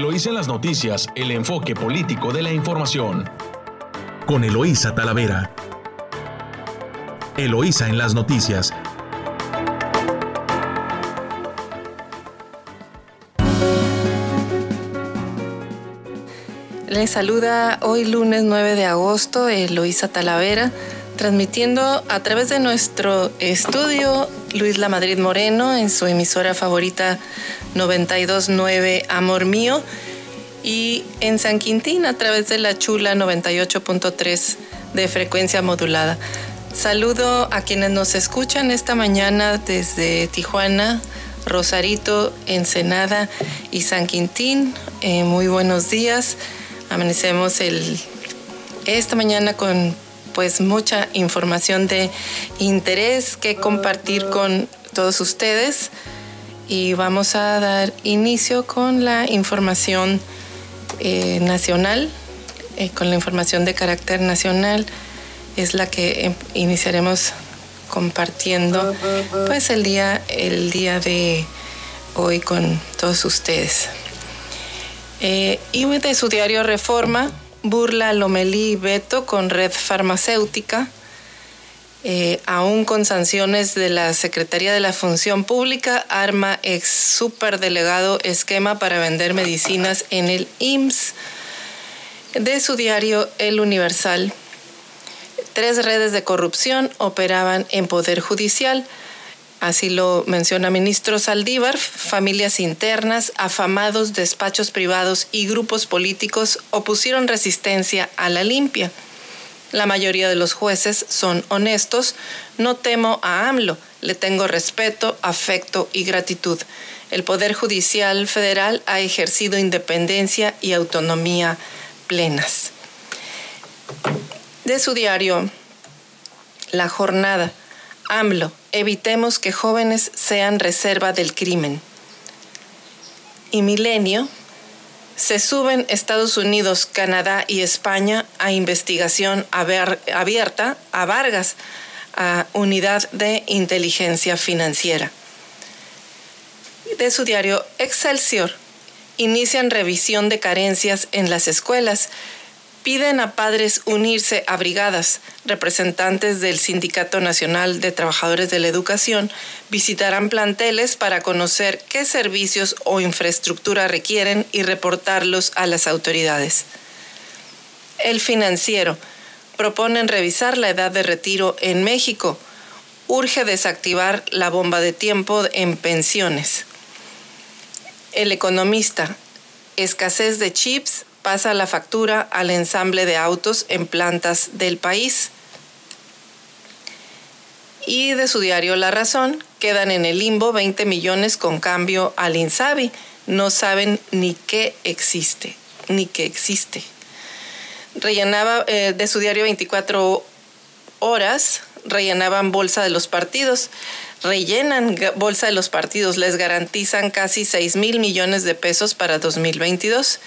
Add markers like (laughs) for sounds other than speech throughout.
Eloísa en las noticias, el enfoque político de la información. Con Eloísa Talavera. Eloísa en las noticias. Les saluda hoy lunes 9 de agosto Eloísa Talavera, transmitiendo a través de nuestro estudio Luis La Madrid Moreno en su emisora favorita 929 Amor Mío y en San Quintín a través de la Chula 98.3 de frecuencia modulada. Saludo a quienes nos escuchan esta mañana desde Tijuana, Rosarito, Ensenada y San Quintín. Eh, muy buenos días. Amanecemos el, esta mañana con pues mucha información de interés que compartir con todos ustedes y vamos a dar inicio con la información eh, nacional, eh, con la información de carácter nacional, es la que em, iniciaremos compartiendo pues el día, el día de hoy con todos ustedes. Eh, y de su diario Reforma, burla Lomelí Beto con red farmacéutica eh, aún con sanciones de la Secretaría de la Función Pública, arma ex superdelegado esquema para vender medicinas en el IMSS. De su diario El Universal, tres redes de corrupción operaban en Poder Judicial. Así lo menciona ministro Saldívar, familias internas, afamados despachos privados y grupos políticos opusieron resistencia a la limpia. La mayoría de los jueces son honestos. No temo a AMLO, le tengo respeto, afecto y gratitud. El Poder Judicial Federal ha ejercido independencia y autonomía plenas. De su diario, La Jornada, AMLO, evitemos que jóvenes sean reserva del crimen. Y Milenio, se suben Estados Unidos, Canadá y España a investigación abierta a Vargas, a Unidad de Inteligencia Financiera. De su diario Excelsior, inician revisión de carencias en las escuelas piden a padres unirse a brigadas. Representantes del Sindicato Nacional de Trabajadores de la Educación visitarán planteles para conocer qué servicios o infraestructura requieren y reportarlos a las autoridades. El financiero proponen revisar la edad de retiro en México. Urge desactivar la bomba de tiempo en pensiones. El economista, escasez de chips pasa la factura al ensamble de autos en plantas del país. Y de su diario La Razón quedan en el limbo 20 millones con cambio al Insabi. No saben ni qué existe, ni qué existe. Rellenaba eh, de su diario 24 horas, rellenaban bolsa de los partidos rellenan bolsa de los partidos, les garantizan casi 6 mil millones de pesos para 2022.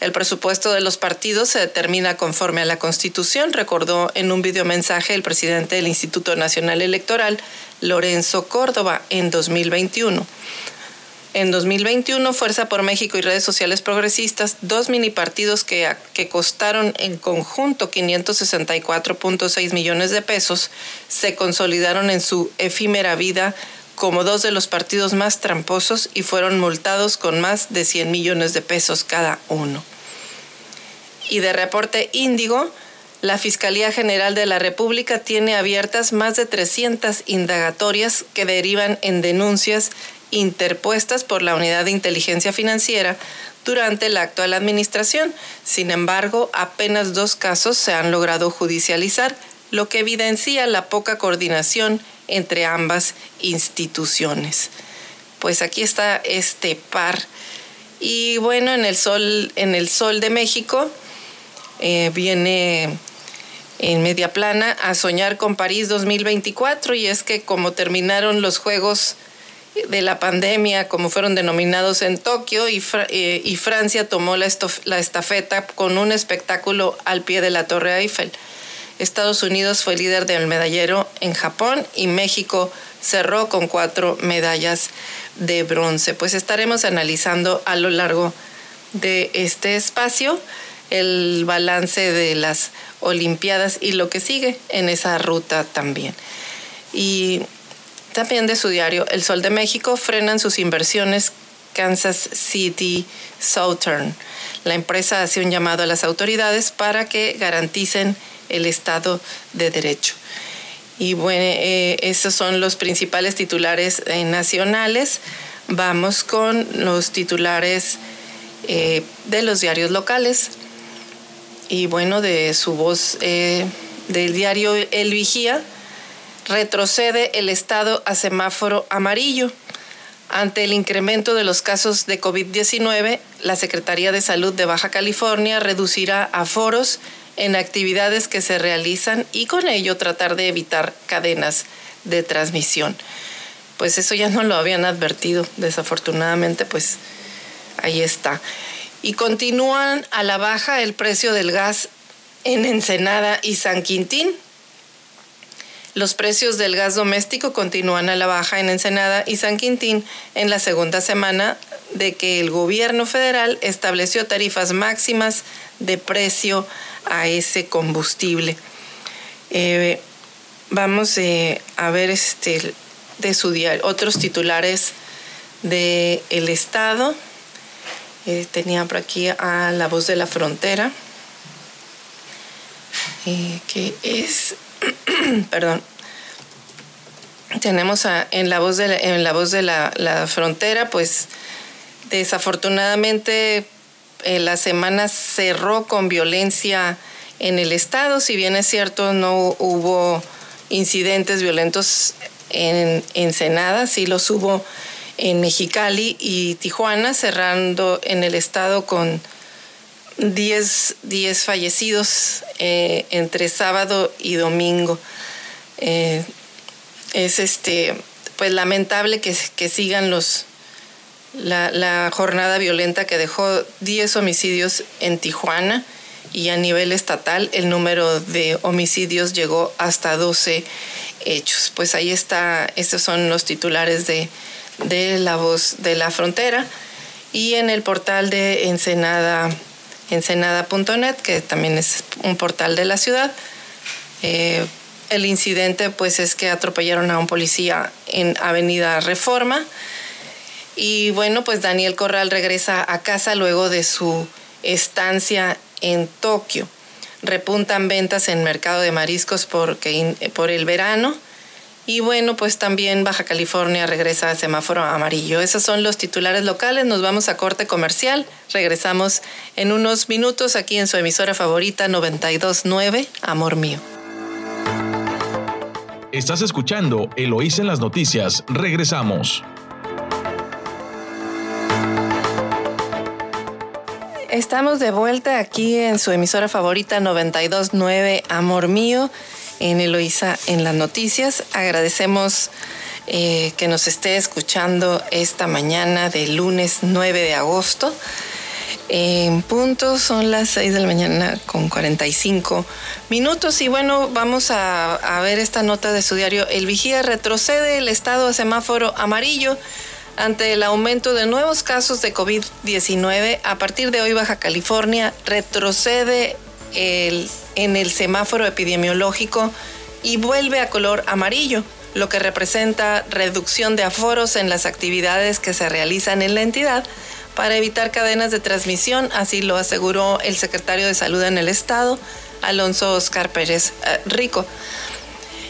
El presupuesto de los partidos se determina conforme a la Constitución, recordó en un videomensaje el presidente del Instituto Nacional Electoral, Lorenzo Córdoba, en 2021. En 2021, Fuerza por México y redes sociales progresistas, dos mini partidos que, que costaron en conjunto 564.6 millones de pesos, se consolidaron en su efímera vida como dos de los partidos más tramposos y fueron multados con más de 100 millones de pesos cada uno. Y de reporte Índigo, la Fiscalía General de la República tiene abiertas más de 300 indagatorias que derivan en denuncias interpuestas por la Unidad de Inteligencia Financiera durante la actual administración. Sin embargo, apenas dos casos se han logrado judicializar, lo que evidencia la poca coordinación entre ambas instituciones. Pues aquí está este par. Y bueno, en el sol, en el sol de México eh, viene en media plana a soñar con París 2024 y es que como terminaron los Juegos de la pandemia, como fueron denominados en Tokio, y, eh, y Francia tomó la, la estafeta con un espectáculo al pie de la Torre Eiffel. Estados Unidos fue líder del medallero en Japón y México cerró con cuatro medallas de bronce. Pues estaremos analizando a lo largo de este espacio el balance de las Olimpiadas y lo que sigue en esa ruta también. Y también de su diario El Sol de México frenan sus inversiones Kansas City Southern. La empresa hace un llamado a las autoridades para que garanticen el Estado de Derecho. Y bueno, eh, esos son los principales titulares eh, nacionales. Vamos con los titulares eh, de los diarios locales. Y bueno, de su voz del diario El Vigía, retrocede el Estado a semáforo amarillo. Ante el incremento de los casos de COVID-19, la Secretaría de Salud de Baja California reducirá aforos en actividades que se realizan y con ello tratar de evitar cadenas de transmisión. Pues eso ya no lo habían advertido, desafortunadamente, pues ahí está. Y continúan a la baja el precio del gas en Ensenada y San Quintín. Los precios del gas doméstico continúan a la baja en Ensenada y San Quintín en la segunda semana de que el gobierno federal estableció tarifas máximas de precio a ese combustible. Eh, vamos eh, a ver este, de su diario, otros titulares del el Estado. Eh, tenía por aquí a La Voz de la Frontera, que es (clears throat) perdón, tenemos en la voz de la, en la voz de la, frontera, pues desafortunadamente eh, la semana cerró con violencia en el estado, si bien es cierto no hubo incidentes violentos en Ensenada, sí los hubo en Mexicali y Tijuana, cerrando en el estado con 10, fallecidos eh, entre sábado y domingo. Eh, es este, pues lamentable que, sigan los, la, jornada violenta que dejó 10 homicidios en Tijuana y a nivel estatal el número de homicidios llegó hasta 12 hechos. Pues ahí está, estos son los titulares de, de La Voz de la Frontera y en el portal de Ensenada ensenada.net, que también es un portal de la ciudad. Eh, el incidente pues es que atropellaron a un policía en Avenida Reforma. Y bueno, pues Daniel Corral regresa a casa luego de su estancia en Tokio. Repuntan ventas en mercado de mariscos porque, por el verano y bueno, pues también Baja California regresa a semáforo amarillo. Esos son los titulares locales. Nos vamos a corte comercial. Regresamos en unos minutos aquí en su emisora favorita 929, Amor Mío. Estás escuchando Eloís en las noticias. Regresamos. Estamos de vuelta aquí en su emisora favorita 929 Amor Mío en Eloísa en las noticias. Agradecemos eh, que nos esté escuchando esta mañana de lunes 9 de agosto. En punto son las 6 de la mañana con 45 minutos y bueno, vamos a, a ver esta nota de su diario. El vigía retrocede el estado a semáforo amarillo ante el aumento de nuevos casos de COVID-19. A partir de hoy Baja California retrocede en el semáforo epidemiológico y vuelve a color amarillo, lo que representa reducción de aforos en las actividades que se realizan en la entidad para evitar cadenas de transmisión, así lo aseguró el secretario de Salud en el Estado, Alonso Oscar Pérez eh, Rico,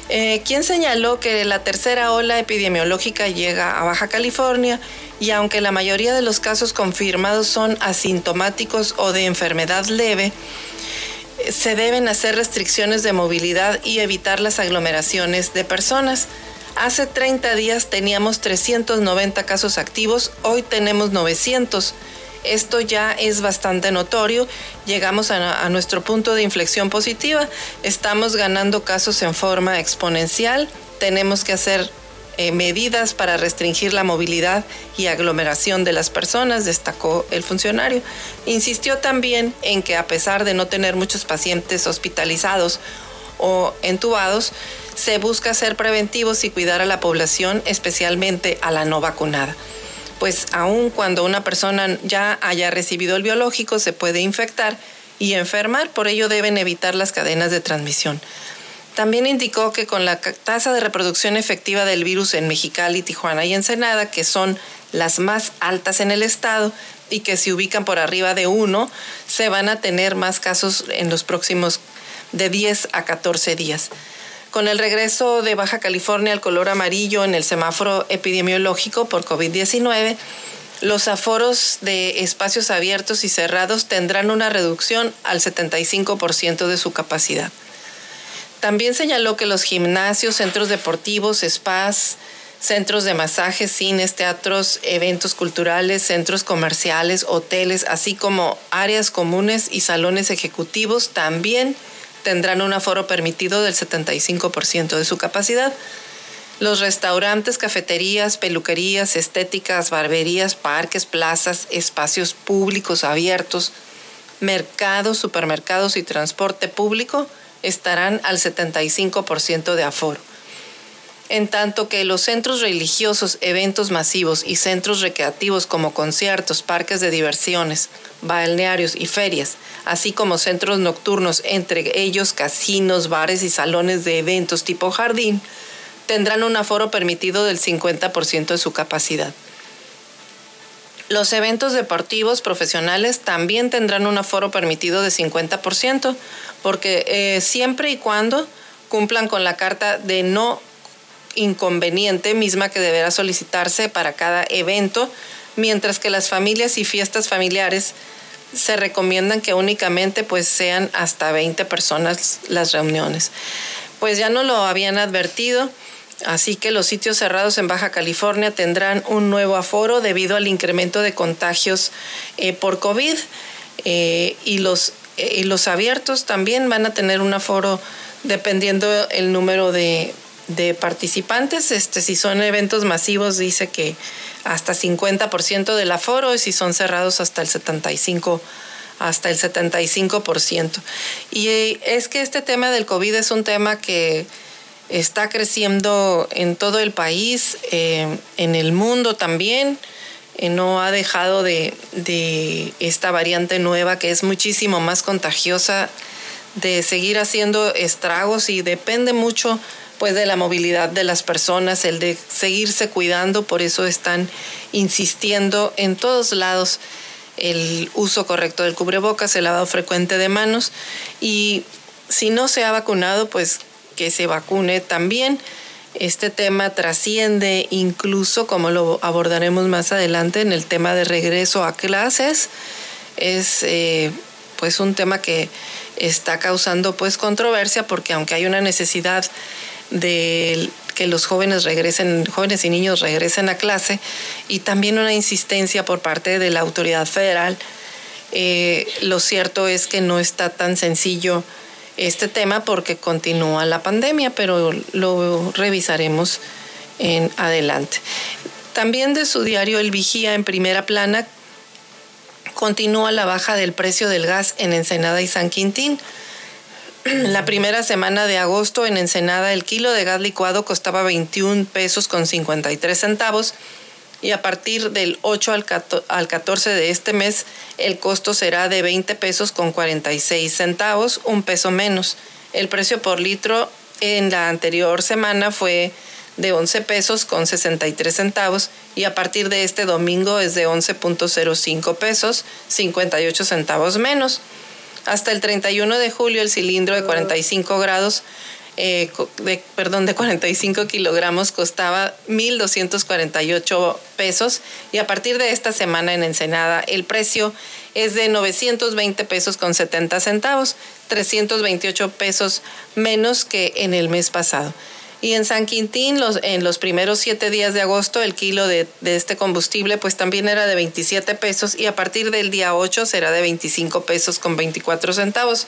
eh, quien señaló que la tercera ola epidemiológica llega a Baja California y aunque la mayoría de los casos confirmados son asintomáticos o de enfermedad leve, se deben hacer restricciones de movilidad y evitar las aglomeraciones de personas. Hace 30 días teníamos 390 casos activos, hoy tenemos 900. Esto ya es bastante notorio. Llegamos a, nuestro punto de inflexión positiva. Estamos ganando casos en forma exponencial. Tenemos que hacer eh, medidas para restringir la movilidad y aglomeración de las personas, destacó el funcionario. Insistió también en que a pesar de no tener muchos pacientes hospitalizados o entubados, se busca ser preventivos y cuidar a la población, especialmente a la no vacunada. Pues aun cuando una persona ya haya recibido el biológico se puede infectar y enfermar, por ello deben evitar las cadenas de transmisión. También indicó que con la tasa de reproducción efectiva del virus en Mexicali, Tijuana y Ensenada, que son las más altas en el estado y que se ubican por arriba de uno, se van a tener más casos en los próximos de 10 a 14 días. Con el regreso de Baja California al color amarillo en el semáforo epidemiológico por COVID-19, los aforos de espacios abiertos y cerrados tendrán una reducción al 75% de su capacidad. También señaló que los gimnasios, centros deportivos, spas, centros de masajes, cines, teatros, eventos culturales, centros comerciales, hoteles, así como áreas comunes y salones ejecutivos también tendrán un aforo permitido del 75% de su capacidad. Los restaurantes, cafeterías, peluquerías, estéticas, barberías, parques, plazas, espacios públicos abiertos, mercados, supermercados y transporte público estarán al 75% de aforo. En tanto que los centros religiosos, eventos masivos y centros recreativos como conciertos, parques de diversiones, balnearios y ferias así como centros nocturnos, entre ellos casinos, bares y salones de eventos tipo jardín, tendrán un aforo permitido del 50% de su capacidad. Los eventos deportivos profesionales también tendrán un aforo permitido de 50%, porque eh, siempre y cuando cumplan con la carta de no inconveniente misma que deberá solicitarse para cada evento, mientras que las familias y fiestas familiares se recomiendan que únicamente pues sean hasta 20 personas las reuniones. Pues ya no lo habían advertido, así que los sitios cerrados en Baja California tendrán un nuevo aforo debido al incremento de contagios eh, por COVID eh, y, los, eh, y los abiertos también van a tener un aforo dependiendo el número de, de participantes. Este, si son eventos masivos, dice que hasta 50% del aforo y si son cerrados hasta el 75% hasta el 75%. Y eh, es que este tema del COVID es un tema que está creciendo en todo el país, eh, en el mundo también. Eh, no ha dejado de, de esta variante nueva que es muchísimo más contagiosa de seguir haciendo estragos y depende mucho pues de la movilidad de las personas, el de seguirse cuidando, por eso están insistiendo en todos lados el uso correcto del cubrebocas, el lavado frecuente de manos y si no se ha vacunado, pues que se vacune también. Este tema trasciende incluso, como lo abordaremos más adelante, en el tema de regreso a clases. Es eh, pues un tema que está causando pues controversia porque aunque hay una necesidad de que los jóvenes regresen, jóvenes y niños regresen a clase y también una insistencia por parte de la autoridad federal. Eh, lo cierto es que no está tan sencillo este tema porque continúa la pandemia, pero lo revisaremos en adelante. También de su diario El Vigía en primera plana continúa la baja del precio del gas en Ensenada y San Quintín. (clears throat) La primera semana de agosto en Ensenada el kilo de gas licuado costaba 21 pesos con 53 centavos y a partir del 8 al 14 de este mes el costo será de 20 pesos con 46 centavos, un peso menos. El precio por litro en la anterior semana fue de 11 pesos con 63 centavos y a partir de este domingo es de 11.05 pesos, 58 centavos menos. Hasta el 31 de julio el cilindro de 45 grados, eh, perdón, de 45 kilogramos costaba 1.248 pesos y a partir de esta semana en Ensenada el precio es de 920 pesos con 70 centavos, 328 pesos menos que en el mes pasado. Y en San Quintín, los, en los primeros siete días de agosto, el kilo de, este combustible pues también era de 27 pesos y a partir del día 8 será de 25 pesos con 24 centavos.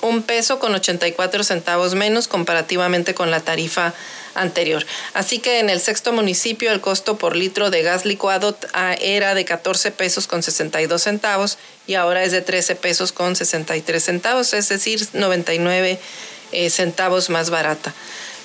Un peso con 84 centavos menos comparativamente con la tarifa anterior. Así que en el sexto municipio el costo por litro de gas licuado era de 14 pesos con 62 centavos y ahora es de 13 pesos con 63 centavos, es decir, 99 eh, centavos más barata.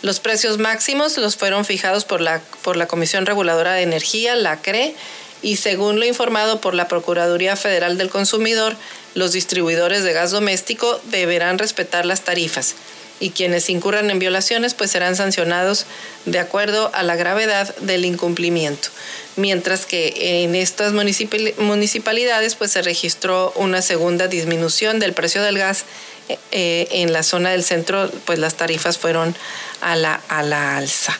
Los precios máximos los fueron fijados por la, por la Comisión Reguladora de Energía, la CRE, y según lo informado por la Procuraduría Federal del Consumidor, los distribuidores de gas doméstico deberán respetar las tarifas y quienes incurran en violaciones pues serán sancionados de acuerdo a la gravedad del incumplimiento. Mientras que en estas municipalidades pues se registró una segunda disminución del precio del gas eh, en la zona del centro pues las tarifas fueron a la, a la alza.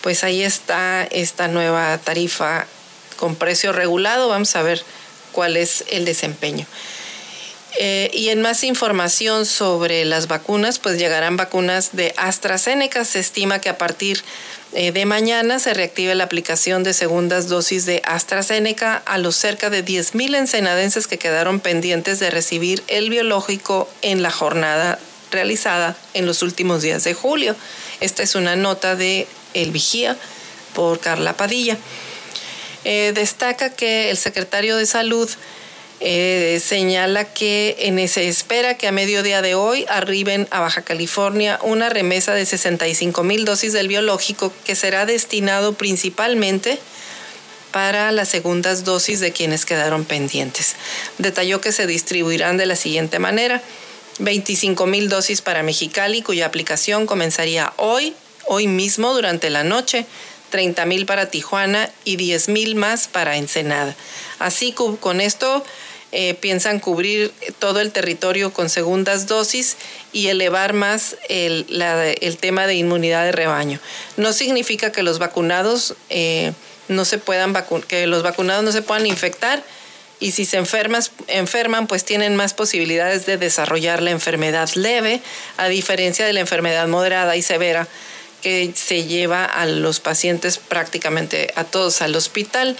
Pues ahí está esta nueva tarifa con precio regulado. Vamos a ver cuál es el desempeño. Eh, y en más información sobre las vacunas, pues llegarán vacunas de AstraZeneca. Se estima que a partir eh, de mañana se reactive la aplicación de segundas dosis de AstraZeneca a los cerca de 10.000 ensenadenses que quedaron pendientes de recibir el biológico en la jornada realizada en los últimos días de julio. Esta es una nota de El Vigía por Carla Padilla. Eh, destaca que el secretario de Salud eh, señala que en, se espera que a mediodía de hoy arriben a Baja California una remesa de 65 mil dosis del biológico que será destinado principalmente para las segundas dosis de quienes quedaron pendientes. Detalló que se distribuirán de la siguiente manera. 25 mil dosis para Mexicali, cuya aplicación comenzaría hoy, hoy mismo durante la noche. 30 mil para Tijuana y 10 mil más para Ensenada. Así con esto eh, piensan cubrir todo el territorio con segundas dosis y elevar más el, tema de inmunidad de rebaño. No significa que los vacunados eh, no se puedan que los vacunados no se puedan infectar y si se enferman, pues tienen más posibilidades de desarrollar la enfermedad leve, a diferencia de la enfermedad moderada y severa que se lleva a los pacientes prácticamente a todos al hospital.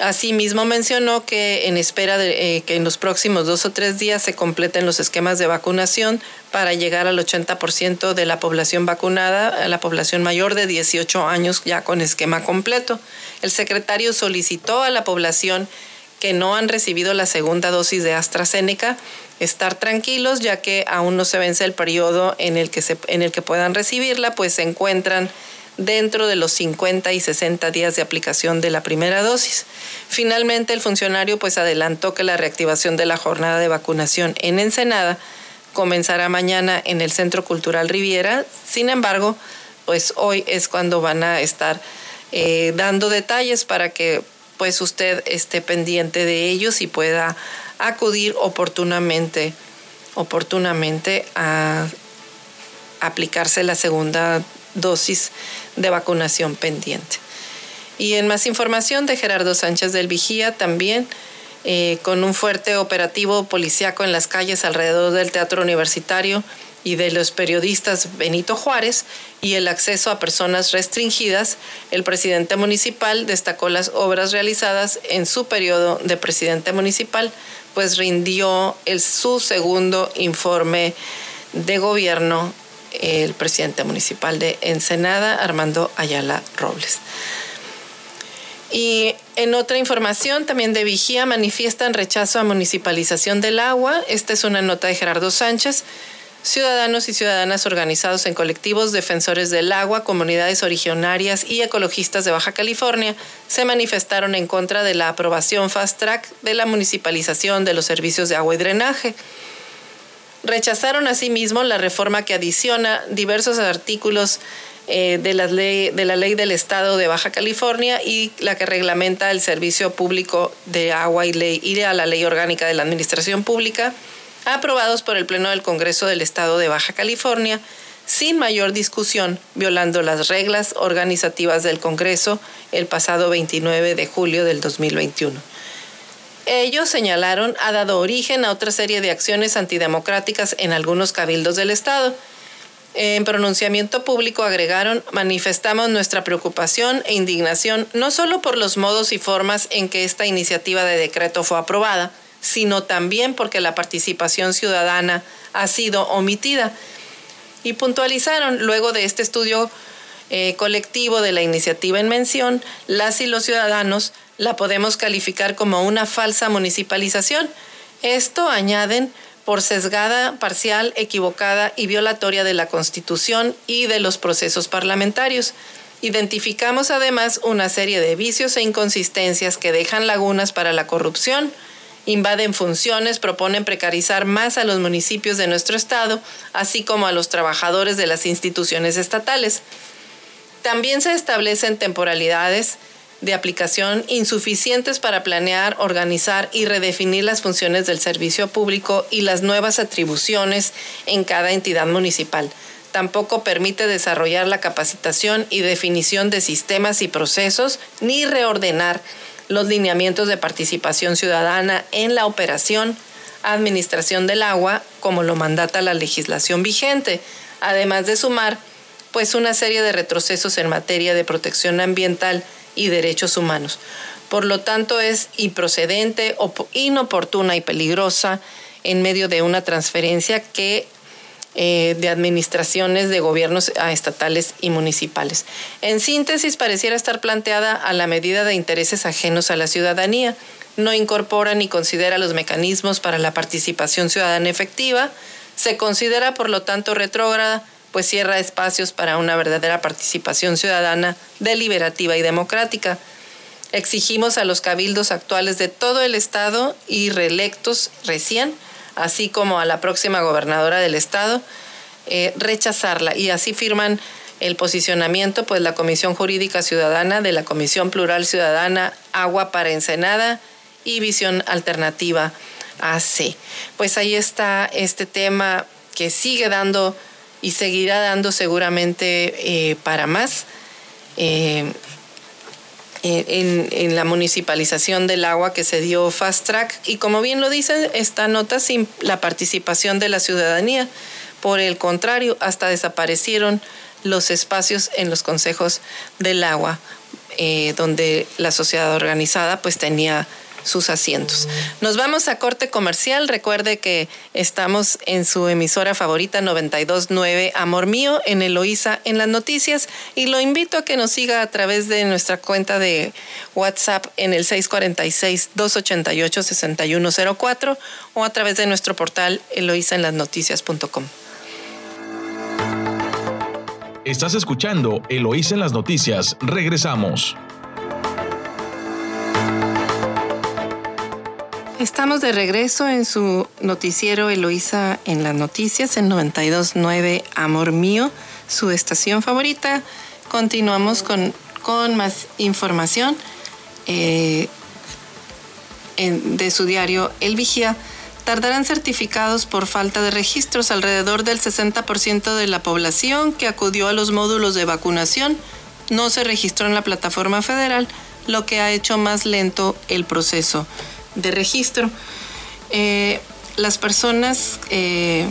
Asimismo mencionó que en espera de eh, que en los próximos dos o tres días se completen los esquemas de vacunación para llegar al 80% de la población vacunada, a la población mayor de 18 años ya con esquema completo. El secretario solicitó a la población que no han recibido la segunda dosis de AstraZeneca estar tranquilos ya que aún no se vence el periodo en el que, se, en el que puedan recibirla, pues se encuentran dentro de los 50 y 60 días de aplicación de la primera dosis. Finalmente, el funcionario pues adelantó que la reactivación de la jornada de vacunación en Ensenada comenzará mañana en el Centro Cultural Riviera. Sin embargo, pues hoy es cuando van a estar eh, dando detalles para que pues usted esté pendiente de ellos y pueda acudir oportunamente, oportunamente a aplicarse la segunda dosis de vacunación pendiente. Y en más información de Gerardo Sánchez del Vigía también, eh, con un fuerte operativo policiaco en las calles alrededor del Teatro Universitario y de los periodistas Benito Juárez y el acceso a personas restringidas, el presidente municipal destacó las obras realizadas en su periodo de presidente municipal, pues rindió el, su segundo informe de gobierno el presidente municipal de Ensenada, Armando Ayala Robles. Y en otra información, también de Vigía, manifiestan rechazo a municipalización del agua. Esta es una nota de Gerardo Sánchez. Ciudadanos y ciudadanas organizados en colectivos defensores del agua, comunidades originarias y ecologistas de Baja California se manifestaron en contra de la aprobación fast track de la municipalización de los servicios de agua y drenaje. Rechazaron asimismo la reforma que adiciona diversos artículos eh, de, la ley, de la ley del Estado de Baja California y la que reglamenta el servicio público de agua y, ley, y a la ley orgánica de la Administración Pública, aprobados por el Pleno del Congreso del Estado de Baja California, sin mayor discusión, violando las reglas organizativas del Congreso el pasado 29 de julio del 2021 ellos señalaron ha dado origen a otra serie de acciones antidemocráticas en algunos cabildos del Estado. En pronunciamiento público agregaron, manifestamos nuestra preocupación e indignación no solo por los modos y formas en que esta iniciativa de decreto fue aprobada, sino también porque la participación ciudadana ha sido omitida. Y puntualizaron, luego de este estudio eh, colectivo de la iniciativa en mención, las y los ciudadanos la podemos calificar como una falsa municipalización. Esto, añaden, por sesgada, parcial, equivocada y violatoria de la Constitución y de los procesos parlamentarios. Identificamos además una serie de vicios e inconsistencias que dejan lagunas para la corrupción, invaden funciones, proponen precarizar más a los municipios de nuestro Estado, así como a los trabajadores de las instituciones estatales. También se establecen temporalidades de aplicación insuficientes para planear, organizar y redefinir las funciones del servicio público y las nuevas atribuciones en cada entidad municipal. Tampoco permite desarrollar la capacitación y definición de sistemas y procesos ni reordenar los lineamientos de participación ciudadana en la operación, administración del agua, como lo mandata la legislación vigente, además de sumar pues una serie de retrocesos en materia de protección ambiental y derechos humanos. Por lo tanto, es improcedente, inoportuna y peligrosa en medio de una transferencia que eh, de administraciones de gobiernos estatales y municipales. En síntesis, pareciera estar planteada a la medida de intereses ajenos a la ciudadanía. No incorpora ni considera los mecanismos para la participación ciudadana efectiva. Se considera, por lo tanto, retrógrada, pues cierra espacios para una verdadera participación ciudadana deliberativa y democrática. Exigimos a los cabildos actuales de todo el Estado y reelectos recién así como a la próxima gobernadora del estado, eh, rechazarla. Y así firman el posicionamiento, pues la Comisión Jurídica Ciudadana de la Comisión Plural Ciudadana Agua para Ensenada y Visión Alternativa AC. Pues ahí está este tema que sigue dando y seguirá dando seguramente eh, para más. Eh, en, la municipalización del agua que se dio Fast Track y como bien lo dice esta nota sin la participación de la ciudadanía. Por el contrario, hasta desaparecieron los espacios en los consejos del agua, eh, donde la sociedad organizada pues tenía sus asientos. Nos vamos a corte comercial. Recuerde que estamos en su emisora favorita 929 Amor Mío en Eloísa en las noticias y lo invito a que nos siga a través de nuestra cuenta de WhatsApp en el 646-288-6104 o a través de nuestro portal eloísaenlasnoticias.com. Estás escuchando Eloísa en las noticias. Regresamos. Estamos de regreso en su noticiero Eloísa en las noticias en 929 Amor Mío, su estación favorita. Continuamos con, con más información eh, de su diario El Vigía. Tardarán certificados por falta de registros alrededor del 60% de la población que acudió a los módulos de vacunación no se registró en la plataforma federal, lo que ha hecho más lento el proceso de registro. Eh, las personas, eh,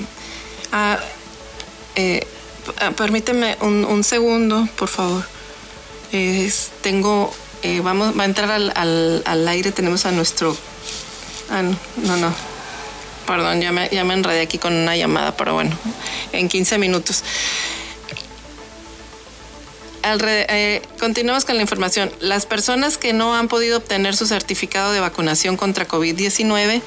ah, eh, ah, permíteme un, segundo, por favor. tengo, vamos, va a entrar al, al, aire, tenemos a nuestro... Ah, no, no, Perdón, ya me, ya me enredé aquí con una llamada, pero bueno, en 15 minutos. Eh, continuamos con la información. Las personas que no han podido obtener su certificado de vacunación contra COVID-19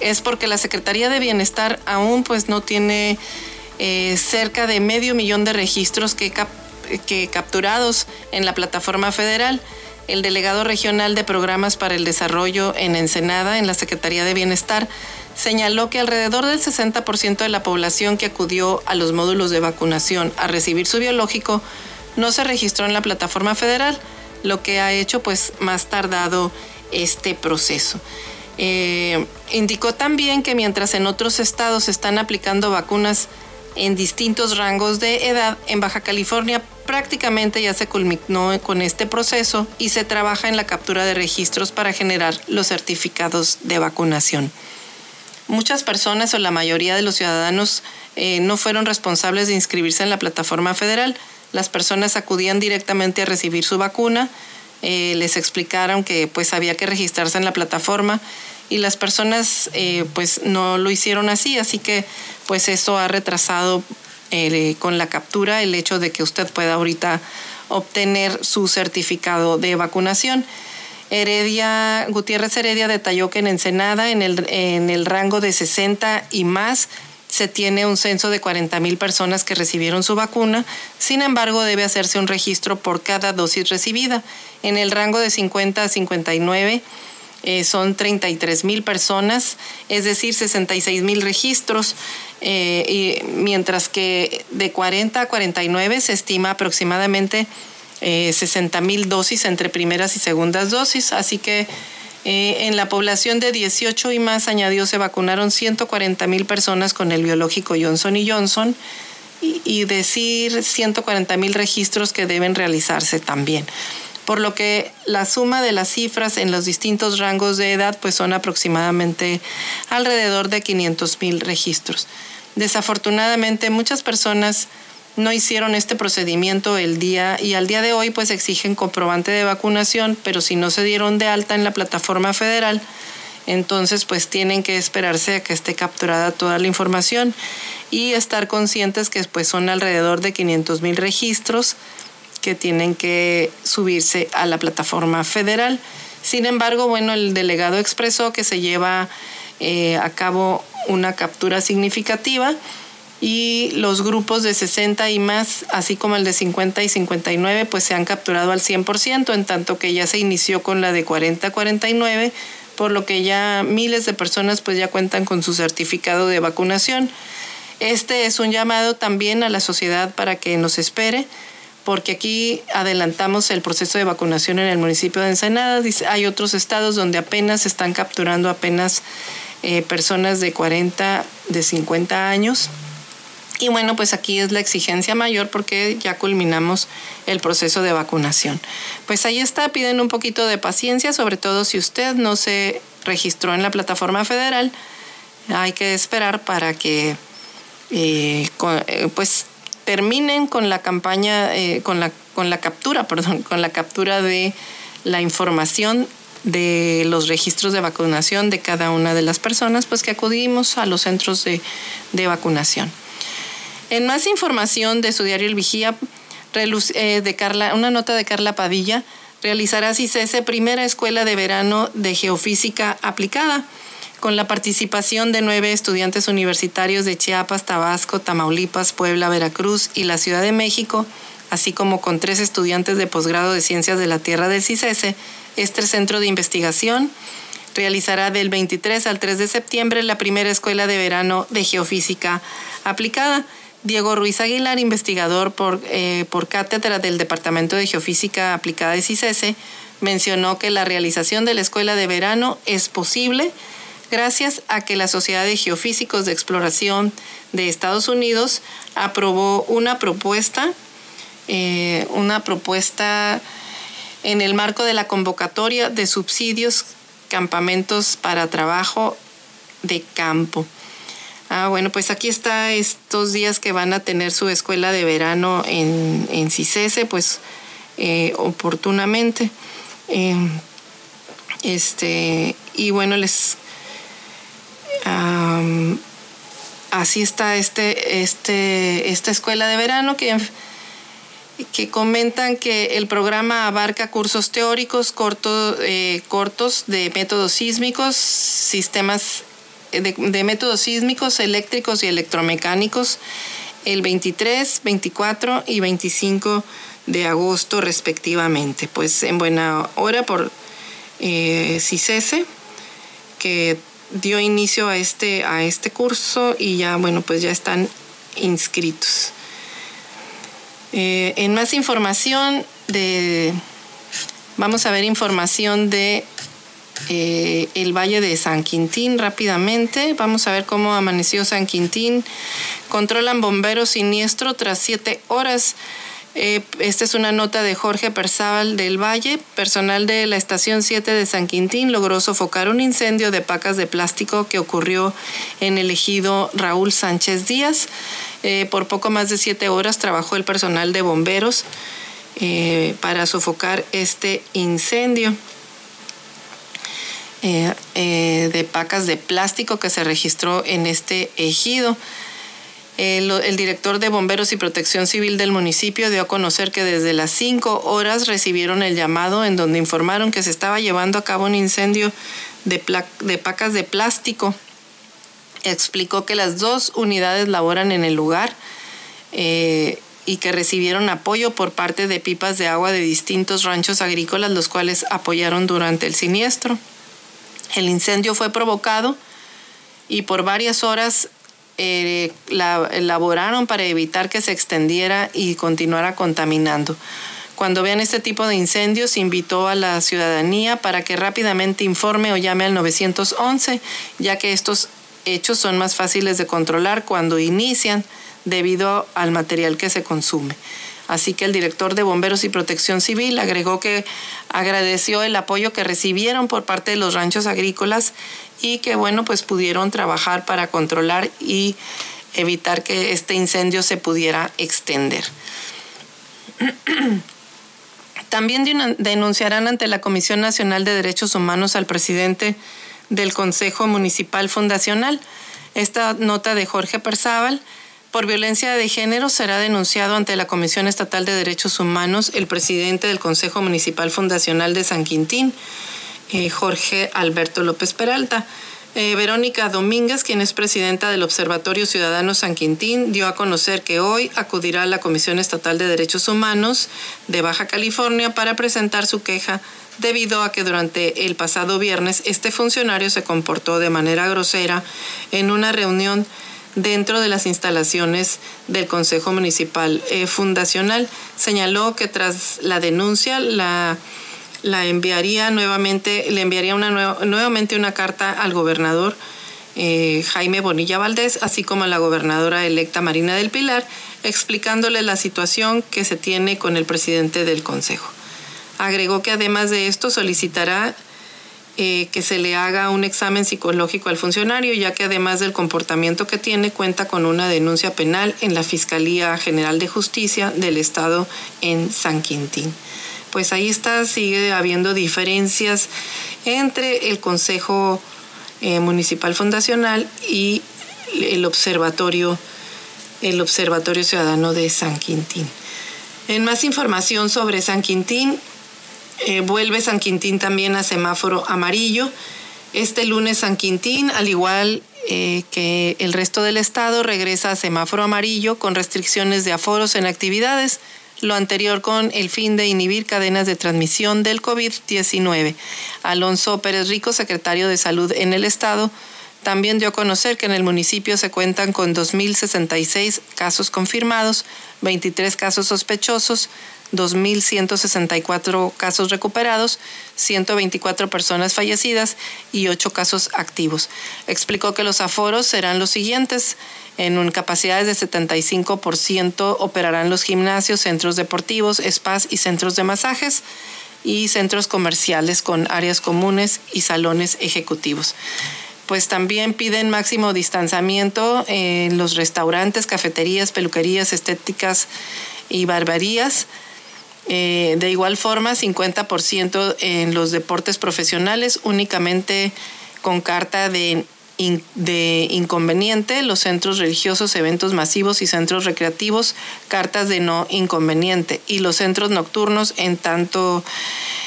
es porque la Secretaría de Bienestar aún pues no tiene eh, cerca de medio millón de registros que, que capturados en la plataforma federal. El delegado regional de programas para el desarrollo en Ensenada, en la Secretaría de Bienestar, señaló que alrededor del 60% de la población que acudió a los módulos de vacunación a recibir su biológico no se registró en la plataforma federal, lo que ha hecho pues más tardado este proceso. Eh, indicó también que mientras en otros estados están aplicando vacunas en distintos rangos de edad, en Baja California prácticamente ya se culminó con este proceso y se trabaja en la captura de registros para generar los certificados de vacunación. Muchas personas o la mayoría de los ciudadanos eh, no fueron responsables de inscribirse en la plataforma federal, las personas acudían directamente a recibir su vacuna, eh, les explicaron que pues había que registrarse en la plataforma y las personas eh, pues no lo hicieron así, así que pues eso ha retrasado eh, con la captura el hecho de que usted pueda ahorita obtener su certificado de vacunación. Heredia, Gutiérrez Heredia detalló que en Ensenada, en el, en el rango de 60 y más, se tiene un censo de 40 mil personas que recibieron su vacuna. Sin embargo, debe hacerse un registro por cada dosis recibida. En el rango de 50 a 59 eh, son 33 mil personas, es decir, 66 mil registros, eh, y mientras que de 40 a 49 se estima aproximadamente 60 eh, mil dosis entre primeras y segundas dosis. Así que en la población de 18 y más añadió se vacunaron 140 mil personas con el biológico Johnson y Johnson y, y decir 140 mil registros que deben realizarse también por lo que la suma de las cifras en los distintos rangos de edad pues son aproximadamente alrededor de 500 mil registros. Desafortunadamente muchas personas no hicieron este procedimiento el día y al día de hoy pues exigen comprobante de vacunación, pero si no se dieron de alta en la plataforma federal, entonces pues tienen que esperarse a que esté capturada toda la información y estar conscientes que pues son alrededor de 500 mil registros que tienen que subirse a la plataforma federal. Sin embargo, bueno, el delegado expresó que se lleva eh, a cabo una captura significativa y los grupos de 60 y más, así como el de 50 y 59, pues se han capturado al 100%, en tanto que ya se inició con la de 40 49, por lo que ya miles de personas pues ya cuentan con su certificado de vacunación. Este es un llamado también a la sociedad para que nos espere porque aquí adelantamos el proceso de vacunación en el municipio de Ensenada. Hay otros estados donde apenas están capturando apenas eh, personas de 40, de 50 años. Y bueno, pues aquí es la exigencia mayor porque ya culminamos el proceso de vacunación. Pues ahí está, piden un poquito de paciencia, sobre todo si usted no se registró en la plataforma federal, hay que esperar para que eh, eh, pues terminen con la campaña, eh, con, la, con la captura, (laughs) perdón, con la captura de la información de los registros de vacunación de cada una de las personas, pues que acudimos a los centros de, vacunación. En más información de su diario El Vigía, eh, de Carla, una nota de Carla Padilla, realizará CICESE primera escuela de verano de geofísica aplicada con la participación de nueve estudiantes universitarios de Chiapas, Tabasco, Tamaulipas, Puebla, Veracruz y la Ciudad de México, así como con tres estudiantes de posgrado de Ciencias de la Tierra del CICESE, este centro de investigación realizará del 23 al 3 de septiembre la primera escuela de verano de geofísica aplicada. Diego Ruiz Aguilar, investigador por, eh, por cátedra del Departamento de Geofísica Aplicada de CICESE, mencionó que la realización de la escuela de verano es posible gracias a que la Sociedad de Geofísicos de Exploración de Estados Unidos aprobó una propuesta, eh, una propuesta en el marco de la convocatoria de subsidios campamentos para trabajo de campo. Ah, bueno, pues aquí está estos días que van a tener su escuela de verano en, en pues eh, oportunamente. Eh, este, y bueno, les así está este, este, esta escuela de verano que, que comentan que el programa abarca cursos teóricos eh, cortos de métodos sísmicos, sistemas de, métodos sísmicos, eléctricos y electromecánicos el 23, 24 y 25 de agosto respectivamente. Pues en buena hora por eh, CICESE, que dio inicio a este, a este curso y ya, bueno, pues ya están inscritos. Eh, en más información de, vamos a ver información de eh, el Valle de San Quintín rápidamente. Vamos a ver cómo amaneció San Quintín. Controlan bomberos siniestro tras siete horas eh, esta es una nota de Jorge Perzábal del Valle. Personal de la estación 7 de San Quintín logró sofocar un incendio de pacas de plástico que ocurrió en el ejido Raúl Sánchez Díaz. Eh, por poco más de siete horas trabajó el personal de bomberos para sofocar este incendio. De pacas de plástico que se registró en este ejido. El, director de Bomberos y Protección Civil del municipio dio a conocer que desde las 5 horas recibieron el llamado en donde informaron que se estaba llevando a cabo un incendio de, de pacas de plástico. Explicó que las dos unidades laboran en el lugar eh, y que recibieron apoyo por parte de pipas de agua de distintos ranchos agrícolas, los cuales apoyaron durante el siniestro. El incendio fue provocado y por varias horas eh, la, elaboraron para evitar que se extendiera y continuara contaminando. Cuando vean este tipo de incendios, invitó a la ciudadanía para que rápidamente informe o llame al 911, ya que estos hechos son más fáciles de controlar cuando inician debido al material que se consume. Así que el director de Bomberos y Protección Civil agregó que agradeció el apoyo que recibieron por parte de los ranchos agrícolas y que bueno, pues pudieron trabajar para controlar y evitar que este incendio se pudiera extender. (clears throat) También denunciarán ante la Comisión Nacional de Derechos Humanos al presidente del Consejo Municipal Fundacional. Esta nota de Jorge Perzábal. Por violencia de género será denunciado ante la Comisión Estatal de Derechos Humanos el presidente del Consejo Municipal Fundacional de San Quintín, eh, Jorge Alberto López Peralta. Eh, Verónica Domínguez, quien es presidenta del Observatorio Ciudadano San Quintín, dio a conocer que hoy acudirá a la Comisión Estatal de Derechos Humanos de Baja California para presentar su queja debido a que durante el pasado viernes este funcionario se comportó de manera grosera en una reunión dentro de las instalaciones del Consejo Municipal eh, Fundacional. Señaló que tras la denuncia, la la enviaría nuevamente, le enviaría una nuevamente una carta al gobernador eh, Jaime Bonilla Valdés, así como a la gobernadora electa Marina del Pilar, explicándole la situación que se tiene con el presidente del Consejo. Agregó que además de esto solicitará eh, que se le haga un examen psicológico al funcionario, ya que además del comportamiento que tiene, cuenta con una denuncia penal en la Fiscalía General de Justicia del Estado en San Quintín pues ahí está, sigue habiendo diferencias entre el Consejo eh, Municipal Fundacional y el Observatorio, el Observatorio Ciudadano de San Quintín. En más información sobre San Quintín, eh, vuelve San Quintín también a semáforo amarillo. Este lunes San Quintín, al igual eh, que el resto del estado, regresa a semáforo amarillo con restricciones de aforos en actividades lo anterior con el fin de inhibir cadenas de transmisión del COVID-19. Alonso Pérez Rico, secretario de Salud en el Estado, también dio a conocer que en el municipio se cuentan con 2.066 casos confirmados, 23 casos sospechosos, 2.164 casos recuperados, 124 personas fallecidas y 8 casos activos. Explicó que los aforos serán los siguientes. En capacidades de 75% operarán los gimnasios, centros deportivos, spas y centros de masajes y centros comerciales con áreas comunes y salones ejecutivos. Pues también piden máximo distanciamiento en los restaurantes, cafeterías, peluquerías, estéticas y barberías. Eh, de igual forma, 50% en los deportes profesionales, únicamente con carta de de inconveniente, los centros religiosos, eventos masivos y centros recreativos, cartas de no inconveniente. Y los centros nocturnos, en tanto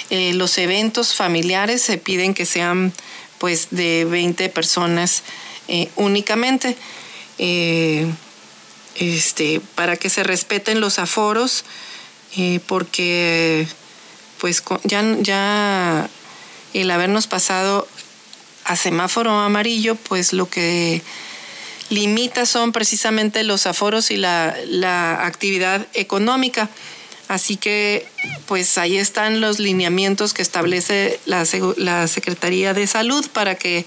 eh, los eventos familiares se piden que sean pues de 20 personas eh, únicamente. Este, para que se respeten los aforos, porque pues ya, ya el habernos pasado a semáforo amarillo, pues lo que limita son precisamente los aforos y la, actividad económica. Así que, pues ahí están los lineamientos que establece la, la Secretaría de Salud para que,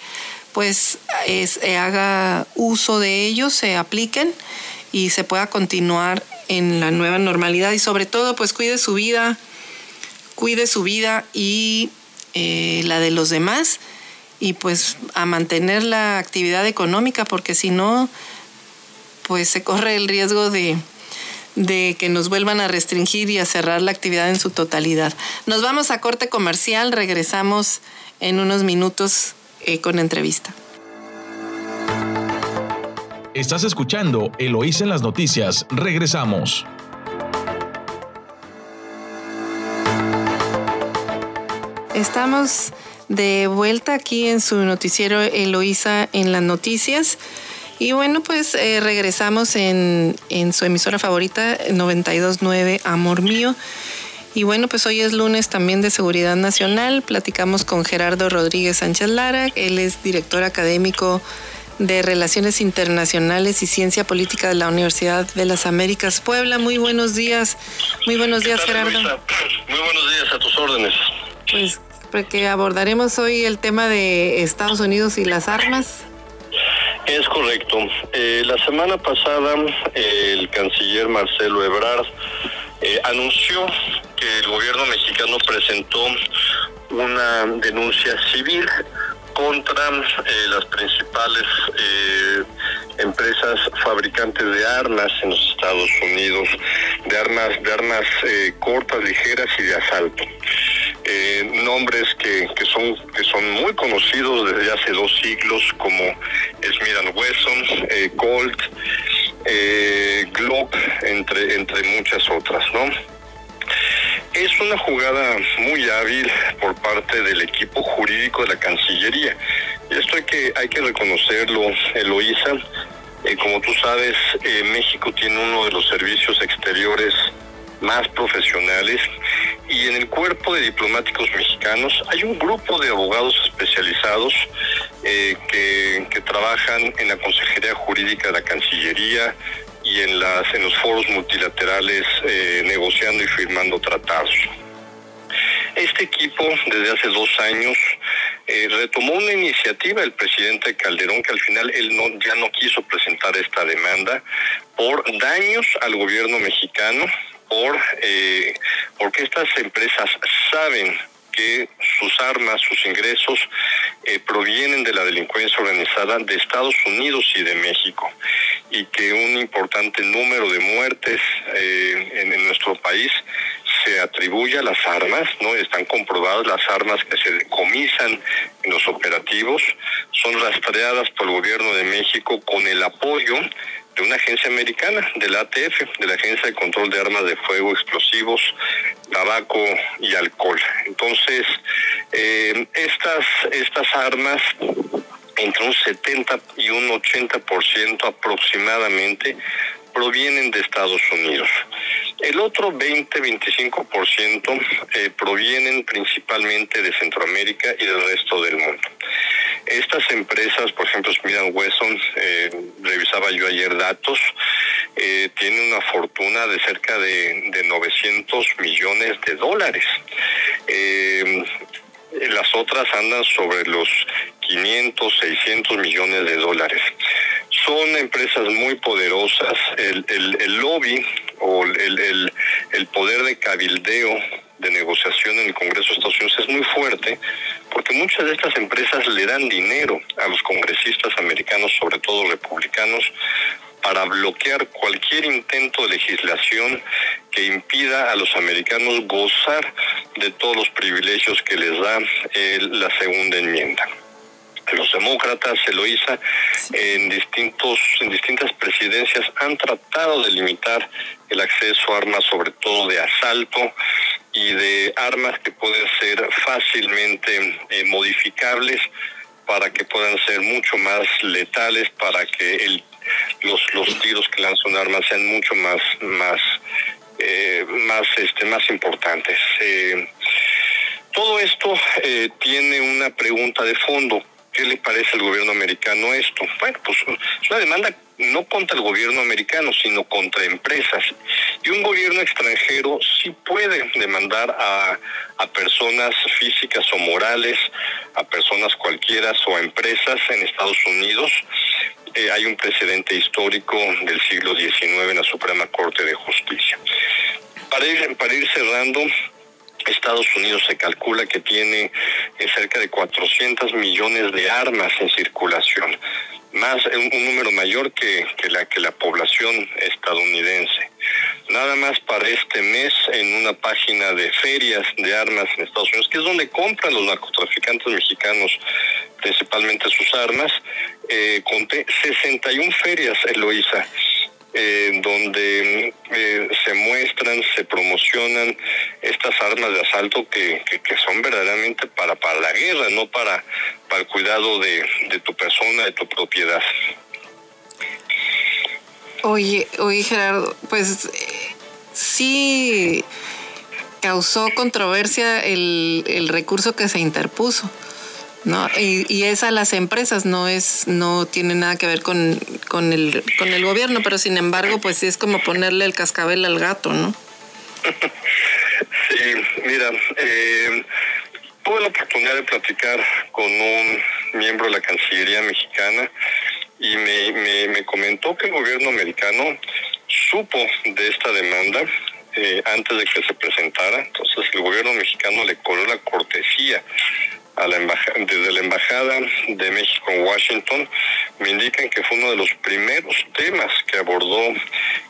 pues, haga uso de ellos, se apliquen y se pueda continuar en la nueva normalidad y sobre todo, pues, cuide su vida, cuide su vida y eh, la de los demás y pues a mantener la actividad económica, porque si no, pues se corre el riesgo de, que nos vuelvan a restringir y a cerrar la actividad en su totalidad. Nos vamos a corte comercial, regresamos en unos minutos eh, con entrevista. Estás escuchando Eloísa en las noticias. Regresamos. Estamos de vuelta aquí en su noticiero Eloísa en las noticias. Y bueno, pues eh, regresamos en, en, su emisora favorita, 929 Amor Mío. Y bueno, pues hoy es lunes también de Seguridad Nacional. Platicamos con Gerardo Rodríguez Sánchez Lara. Él es director académico de Relaciones Internacionales y Ciencia Política de la Universidad de las Américas Puebla. Muy buenos días. Muy buenos días, Gerardo. Muy buenos días a tus órdenes. Pues porque abordaremos hoy el tema de Estados Unidos y las armas. Es correcto. Eh, la semana pasada el canciller Marcelo Ebrard eh, anunció que el gobierno mexicano presentó una denuncia civil contra eh, las principales empresas fabricantes de armas en los Estados Unidos, de armas, de armas cortas, ligeras y de asalto. Eh, nombres que, que, son que son muy conocidos desde hace dos siglos como Smith Wesson, eh, Colt, eh, Glock, entre entre muchas otras, ¿no? Es una jugada muy hábil por parte del equipo jurídico de la Cancillería. Esto hay que hay que reconocerlo, Eloísa. como tú sabes, México tiene uno de los servicios exteriores más profesionales y en el cuerpo de diplomáticos mexicanos hay un grupo de abogados especializados eh, que, trabajan en la Consejería Jurídica de la Cancillería y en, las, en los foros multilaterales eh, negociando y firmando tratados. Este equipo, desde hace dos años, eh, retomó una iniciativa el presidente Calderón, que al final él no, ya no quiso presentar esta demanda por daños al gobierno mexicano por eh, porque estas empresas saben que sus armas, sus ingresos eh, provienen de la delincuencia organizada de Estados Unidos y de México y que un importante número de muertes eh, en, nuestro país se atribuye a las armas, no están comprobadas las armas que se decomisan en los operativos son rastreadas por el gobierno de México con el apoyo de una agencia americana, de la ATF, de la Agencia de Control de Armas de Fuego, Explosivos, Tabaco y Alcohol. Entonces, eh, estas, estas armas, entre un 70 y un 80% aproximadamente, provienen de Estados Unidos. El otro 20-25% eh, provienen principalmente de Centroamérica y del resto del mundo. Estas empresas, por ejemplo, Smith Wesson, eh, revisaba yo ayer datos, eh, tiene una fortuna de cerca de, de 900 millones de dólares. Eh, las otras andan sobre los 500, 600 millones de dólares. Son empresas muy poderosas. El, lobby o el, el poder de cabildeo de negociación en el Congreso de Estados Unidos es muy fuerte porque muchas de estas empresas le dan dinero a los congresistas americanos, sobre todo republicanos, para bloquear cualquier intento de legislación que impida a los americanos gozar de todos los privilegios que les da eh, la segunda enmienda. Los demócratas, Eloísa, en distintos, en distintas presidencias han tratado de limitar el acceso a armas, sobre todo de asalto y de armas que pueden ser fácilmente eh, modificables para que puedan ser mucho más letales, para que los tiros que lanza un arma sean mucho más, más, eh, más, este, más importantes. Eh, todo esto tiene una pregunta de fondo ¿Qué le parece al gobierno americano esto? Bueno, pues es una demanda no contra el gobierno americano, sino contra empresas. Y un gobierno extranjero sí puede demandar a, a personas físicas o morales, a personas cualquiera o a empresas en Estados Unidos. Eh, hay un precedente histórico del siglo XIX en la Suprema Corte de Justicia. Para ir, para ir cerrando, Estados Unidos se calcula que tiene eh, cerca de 400 millones de armas en circulación, más un, número mayor que, la que la población estadounidense. Nada más para este mes en una página de ferias de armas en Estados Unidos, que es donde compran los narcotraficantes mexicanos principalmente sus armas. Eh, conté 61 ferias, Eloísa, eh, donde eh, se muestran, se promocionan estas armas de asalto que, que, son verdaderamente para, para la guerra, no para, para el cuidado de, de tu persona, de tu propiedad. Oye, oye Gerardo, pues sí causó controversia el, el recurso que se interpuso. ¿No? Y, y, es a las empresas, no es, no tiene nada que ver con, con, el, con el gobierno, pero sin embargo, pues es como ponerle el cascabel al gato, ¿no? (laughs) Sí, mira, eh, tuve la oportunidad de platicar con un miembro de la Cancillería mexicana y me, me, me comentó que el gobierno americano supo de esta demanda eh, antes de que se presentara. Entonces el gobierno mexicano le cobró la cortesía a la desde la embajada de México en Washington me indican que fue uno de los primeros temas que abordó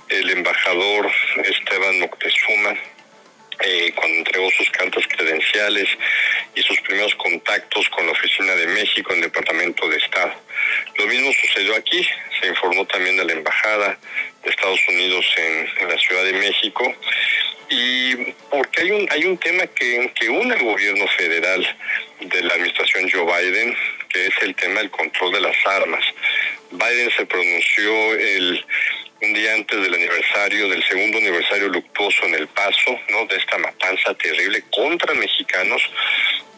el embajador Esteban Moctezuma eh, cuando entregó sus cartas credenciales y sus primeros contactos con la Oficina de México en el Departamento de Estado. Lo mismo sucedió aquí, se informó también de la Embajada de Estados Unidos en, la Ciudad de México y porque hay un hay un tema que, que une al gobierno federal de la administración Joe Biden, que es el tema del control de las armas. Biden se pronunció el un día antes del aniversario, del segundo aniversario luctuoso en El Paso, ¿no? De esta matanza terrible contra mexicanos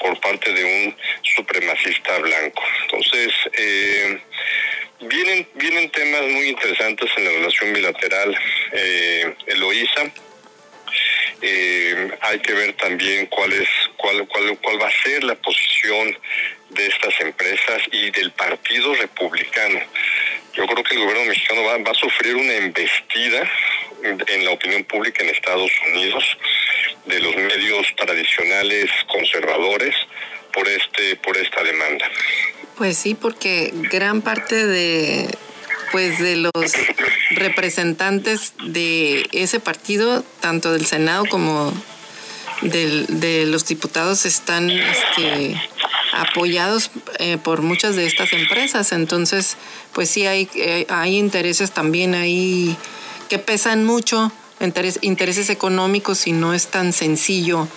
por parte de un supremacista blanco. Entonces, eh, vienen, vienen temas muy interesantes en la relación bilateral, eh, Eloísa. Eh, hay que ver también cuál es cuál, cuál cuál va a ser la posición de estas empresas y del Partido Republicano. Yo creo que el gobierno mexicano va, va a sufrir una embestida en la opinión pública en Estados Unidos de los medios tradicionales conservadores por este por esta demanda. Pues sí, porque gran parte de pues de los representantes de ese partido, tanto del Senado como de los diputados, están este, apoyados eh, por muchas de estas empresas. Entonces, pues sí hay, eh, hay intereses también ahí que pesan mucho, intereses económicos y no es tan sencillo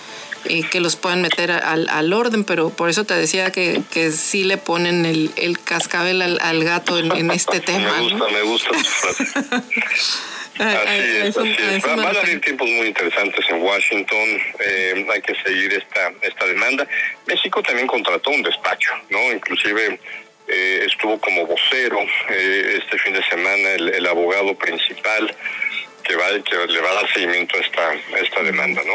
eh, que los puedan meter al, al, orden, pero por eso te decía que, que sí le ponen el, el cascabel al, al gato en, en, este (laughs) tema. me gusta, me gusta. (laughs) Así es, así es. van a haber tiempos muy interesantes en Washington. Eh, hay que seguir esta esta demanda. México también contrató un despacho, ¿no? Inclusive eh, estuvo como vocero eh, este fin de semana el, el abogado principal que va que le va a dar seguimiento a esta a esta demanda, ¿no?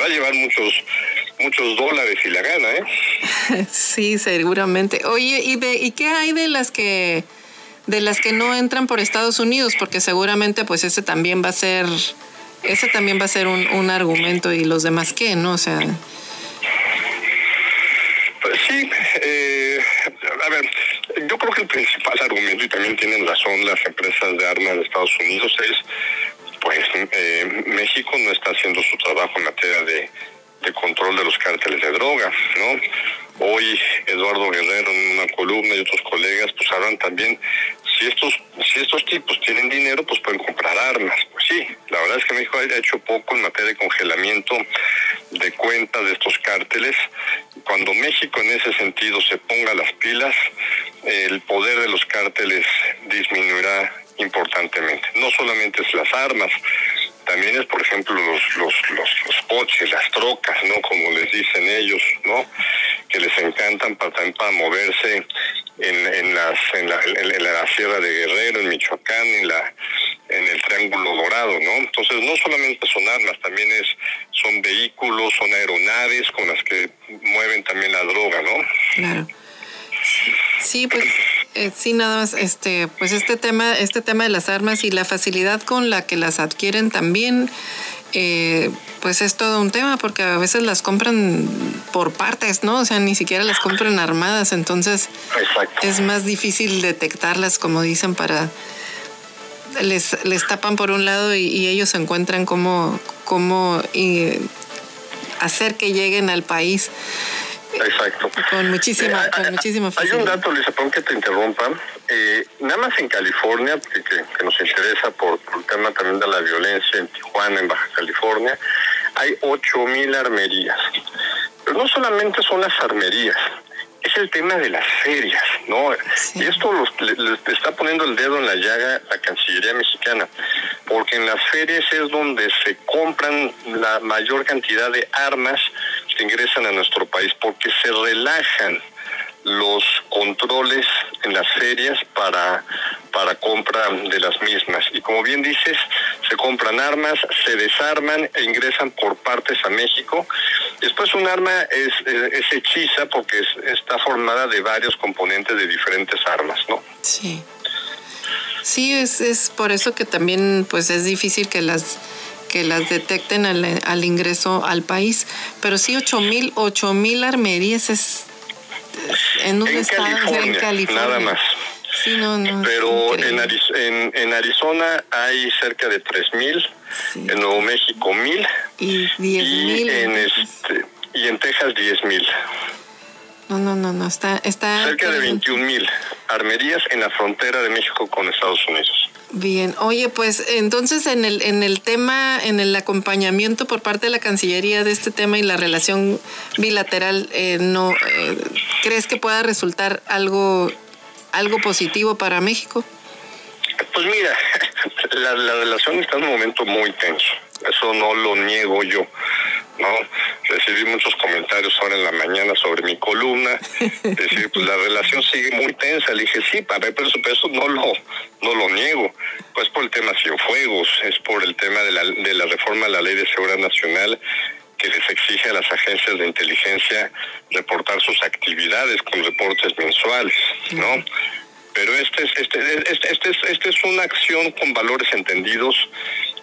Va a llevar muchos muchos dólares y la gana, ¿eh? (laughs) Sí, seguramente. Oye, ¿y de y qué hay de las que de las que no entran por Estados Unidos? Porque seguramente pues ese también va a ser ese también va a ser un, un argumento y los demás qué, ¿no? O sea, pues sí, eh, a ver, yo creo que el principal argumento, y también tienen razón las empresas de armas de Estados Unidos, es pues eh, México no está haciendo su trabajo en materia de, control de los cárteles de droga, ¿no? Hoy Eduardo Guerrero en una columna y otros colegas pues hablan también si estos si estos tipos tienen dinero pues pueden comprar armas, pues sí, la verdad es que México ha hecho poco en materia de congelamiento de cuentas de estos cárteles. Cuando México en ese sentido se ponga las pilas, el poder de los cárteles disminuirá importantemente. No solamente es las armas, también es, por ejemplo, los, los, los, coches, las trocas, ¿no? Como les dicen ellos, ¿no? Que les encantan para, para moverse en, en, en, la, en la Sierra de Guerrero, en Michoacán, en la en el Triángulo Dorado, ¿no? Entonces, no solamente son armas, también es son vehículos, son aeronaves con las que mueven también la droga, ¿no? Claro. Sí, pues eh, sí, nada más, este, pues este tema, este tema de las armas y la facilidad con la que las adquieren también, eh, pues es todo un tema porque a veces las compran por partes, ¿no? O sea, ni siquiera las compran armadas, entonces Exacto. es más difícil detectarlas, como dicen, para les, les tapan por un lado y, y ellos encuentran cómo, cómo y hacer que lleguen al país. Exacto. Con muchísima, eh, con muchísima Hay un dato, Lisa, perdón que te interrumpa. Eh, nada más en California, que, que, nos interesa por, el tema también de la violencia en Tijuana, en Baja California, hay 8.000 armerías. Pero no solamente son las armerías, es el tema de las ferias, ¿no? Y esto le, está poniendo el dedo en la llaga la Cancillería mexicana, porque en las ferias es donde se compran la mayor cantidad de armas ingresan a nuestro país, porque se relajan los controles en las ferias para, para compra de las mismas. Y como bien dices, se compran armas, se desarman e ingresan por partes a México. Después un arma es, es hechiza porque está formada de varios componentes de diferentes armas, ¿no? Sí. Sí, es, es por eso que también pues es difícil que las que las detecten al, al ingreso al país. Pero sí, ocho mil, ocho mil armerías es en un estado en California. Nada más. Sí, no, no, Pero en, en, Arizona hay cerca de 3.000, en Nuevo México 1.000 y 10.000 en este y en Texas 10.000. No, no, no, no, está está cerca de 21.000 armerías en la frontera de México con Estados Unidos. Bien, oye, pues entonces en el, en el tema, en el acompañamiento por parte de la Cancillería de este tema y la relación bilateral, eh, no eh, ¿crees que pueda resultar algo, algo positivo para México? Pues mira, (laughs) la, la relación está en un momento muy tenso, eso no lo niego yo. ¿No? Recibí muchos comentarios ahora en la mañana sobre mi columna, (laughs) decir, pues la relación sigue muy tensa. Le dije, sí, para pero eso no lo, no lo niego. Pues por el tema Cienfuegos, es por el tema de la, de la reforma a la Ley de Seguridad Nacional que les exige a las agencias de inteligencia reportar sus actividades con reportes mensuales, ¿no? Pero este es, este, este, este, es, este es una acción con valores entendidos